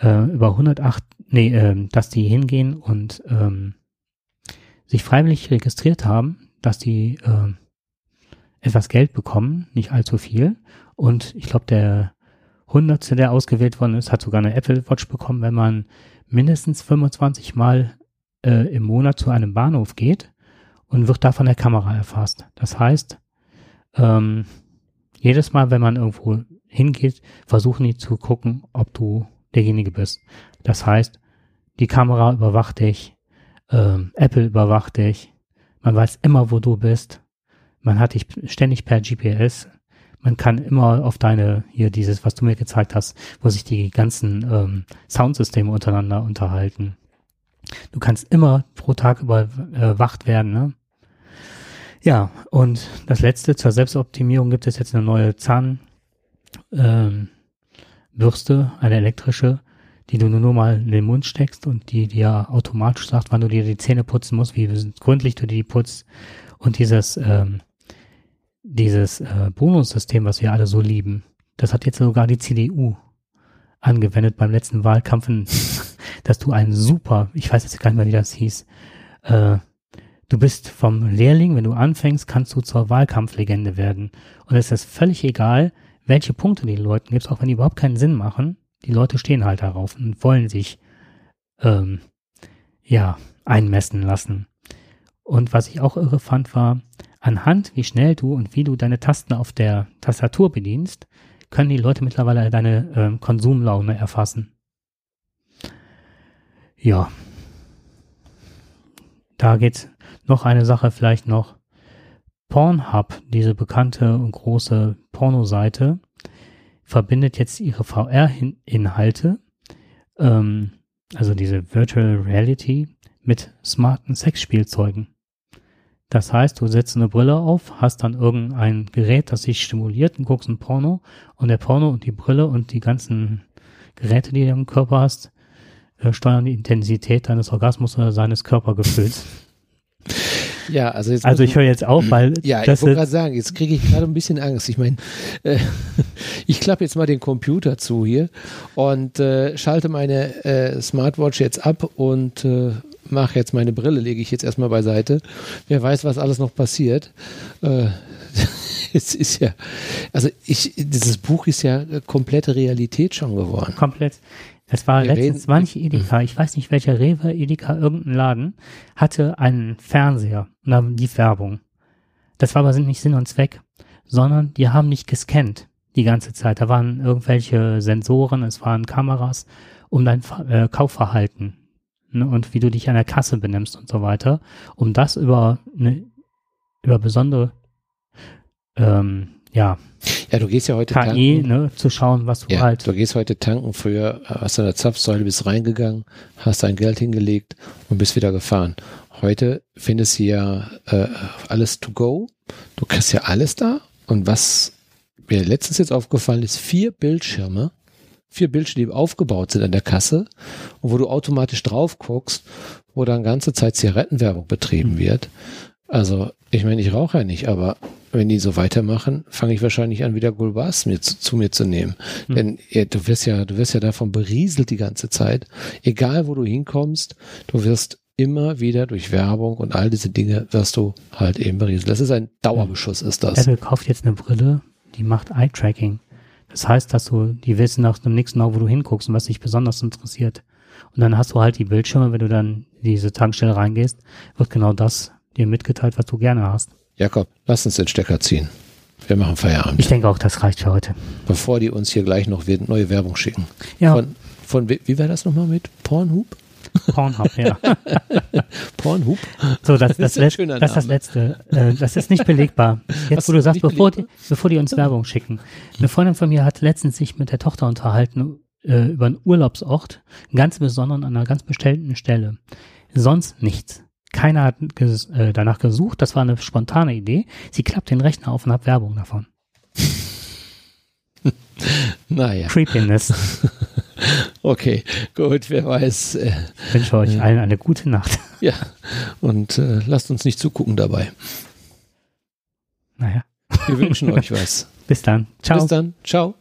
äh, über 108, nee, äh, dass die hingehen und ähm, sich freiwillig registriert haben, dass die äh, etwas Geld bekommen, nicht allzu viel. Und ich glaube, der Hundertste, der ausgewählt worden ist, hat sogar eine Apple Watch bekommen, wenn man mindestens 25 Mal äh, im Monat zu einem Bahnhof geht und wird da von der Kamera erfasst. Das heißt, ähm, jedes Mal, wenn man irgendwo hingeht, versuchen die zu gucken, ob du derjenige bist. Das heißt, die Kamera überwacht dich, ähm, Apple überwacht dich, man weiß immer, wo du bist, man hat dich ständig per GPS, man kann immer auf deine, hier dieses, was du mir gezeigt hast, wo sich die ganzen ähm, Soundsysteme untereinander unterhalten. Du kannst immer pro Tag überwacht werden, ne? Ja, und das letzte zur Selbstoptimierung gibt es jetzt eine neue Zahnbürste, ähm, eine elektrische, die du nur mal in den Mund steckst und die dir automatisch sagt, wann du dir die Zähne putzen musst, wie gründlich du die putzt. Und dieses, ähm, dieses äh, Bonussystem, was wir alle so lieben, das hat jetzt sogar die CDU angewendet beim letzten Wahlkampf, dass du einen super, ich weiß jetzt gar nicht mehr, wie das hieß, äh, Du bist vom Lehrling, wenn du anfängst, kannst du zur Wahlkampflegende werden. Und es ist völlig egal, welche Punkte den Leuten gibst, auch wenn die überhaupt keinen Sinn machen. Die Leute stehen halt darauf und wollen sich, ähm, ja, einmessen lassen. Und was ich auch irre fand, war, anhand, wie schnell du und wie du deine Tasten auf der Tastatur bedienst, können die Leute mittlerweile deine ähm, Konsumlaune erfassen. Ja. Da geht's noch eine Sache vielleicht noch. Pornhub, diese bekannte und große Pornoseite, verbindet jetzt ihre VR-Inhalte, ähm, also diese Virtual Reality, mit smarten Sexspielzeugen. Das heißt, du setzt eine Brille auf, hast dann irgendein Gerät, das sich stimuliert und guckst ein Porno und der Porno und die Brille und die ganzen Geräte, die du im Körper hast, äh, steuern die Intensität deines Orgasmus oder seines Körpergefühls. Ja, also jetzt. Also ich höre jetzt auf, weil. Ja, ich wollte gerade sagen, jetzt kriege ich gerade ein bisschen Angst. Ich meine, äh, ich klappe jetzt mal den Computer zu hier und äh, schalte meine äh, Smartwatch jetzt ab und äh, mache jetzt meine Brille, lege ich jetzt erstmal beiseite. Wer weiß, was alles noch passiert. Äh, es ist ja, also ich, dieses Buch ist ja komplette Realität schon geworden. Komplett. Das war Wir letztens, reden. war nicht Edeka, ich weiß nicht welcher Rewe, Edeka, irgendein Laden, hatte einen Fernseher und da lief Werbung. Das war aber nicht Sinn und Zweck, sondern die haben nicht gescannt die ganze Zeit. Da waren irgendwelche Sensoren, es waren Kameras, um dein äh, Kaufverhalten ne, und wie du dich an der Kasse benimmst und so weiter, um das über eine, über besondere ähm, ja, ja, du gehst ja heute KI, tanken. ne, zu schauen, was du ja, halt. Du gehst heute tanken. Früher hast du an der Zapfsäule, bist reingegangen, hast dein Geld hingelegt und bist wieder gefahren. Heute findest du ja äh, alles to go. Du kriegst ja alles da. Und was mir letztens jetzt aufgefallen ist, vier Bildschirme, vier Bildschirme, die aufgebaut sind an der Kasse und wo du automatisch drauf guckst, wo dann ganze Zeit Zigarettenwerbung betrieben mhm. wird. Also, ich meine, ich rauche ja nicht, aber wenn die so weitermachen, fange ich wahrscheinlich an, wieder Gulbas mir zu, zu, mir zu nehmen. Hm. Denn ja, du wirst ja, du wirst ja davon berieselt die ganze Zeit. Egal wo du hinkommst, du wirst immer wieder durch Werbung und all diese Dinge wirst du halt eben berieselt. Das ist ein Dauerbeschuss, ist das. Apple kauft jetzt eine Brille, die macht Eye-Tracking. Das heißt, dass du, die wissen nach dem nächsten Mal, wo du hinguckst und was dich besonders interessiert. Und dann hast du halt die Bildschirme, wenn du dann in diese Tankstelle reingehst, wird genau das dir mitgeteilt, was du gerne hast. Jakob, lass uns den Stecker ziehen. wir machen Feierabend. Ich denke auch, das reicht für heute. Bevor die uns hier gleich noch neue Werbung schicken. Ja. Von, von wie wäre das nochmal mit Pornhub? Pornhub, ja. Pornhub? So, das, das, Das ist das ist das. Letzte. Äh, das ist nicht belegbar. Jetzt, Was wo du sagst, bevor die, bevor die uns Werbung schicken. Eine Freundin von mir hat letztens sich mit der Tochter unterhalten äh, über einen Urlaubsort, ganz besonderen, an einer ganz bestellten Stelle. Sonst nichts. Keiner hat ges äh, danach gesucht. Das war eine spontane Idee. Sie klappt den Rechner auf und hat Werbung davon. Naja, Creepiness. okay, gut, wer weiß. Äh, Ich wünsche euch allen eine gute Nacht. ja, und äh, lasst uns nicht zugucken dabei. Naja, Wir wünschen euch was. bis dann. Ciao. Bis dann. Ciao.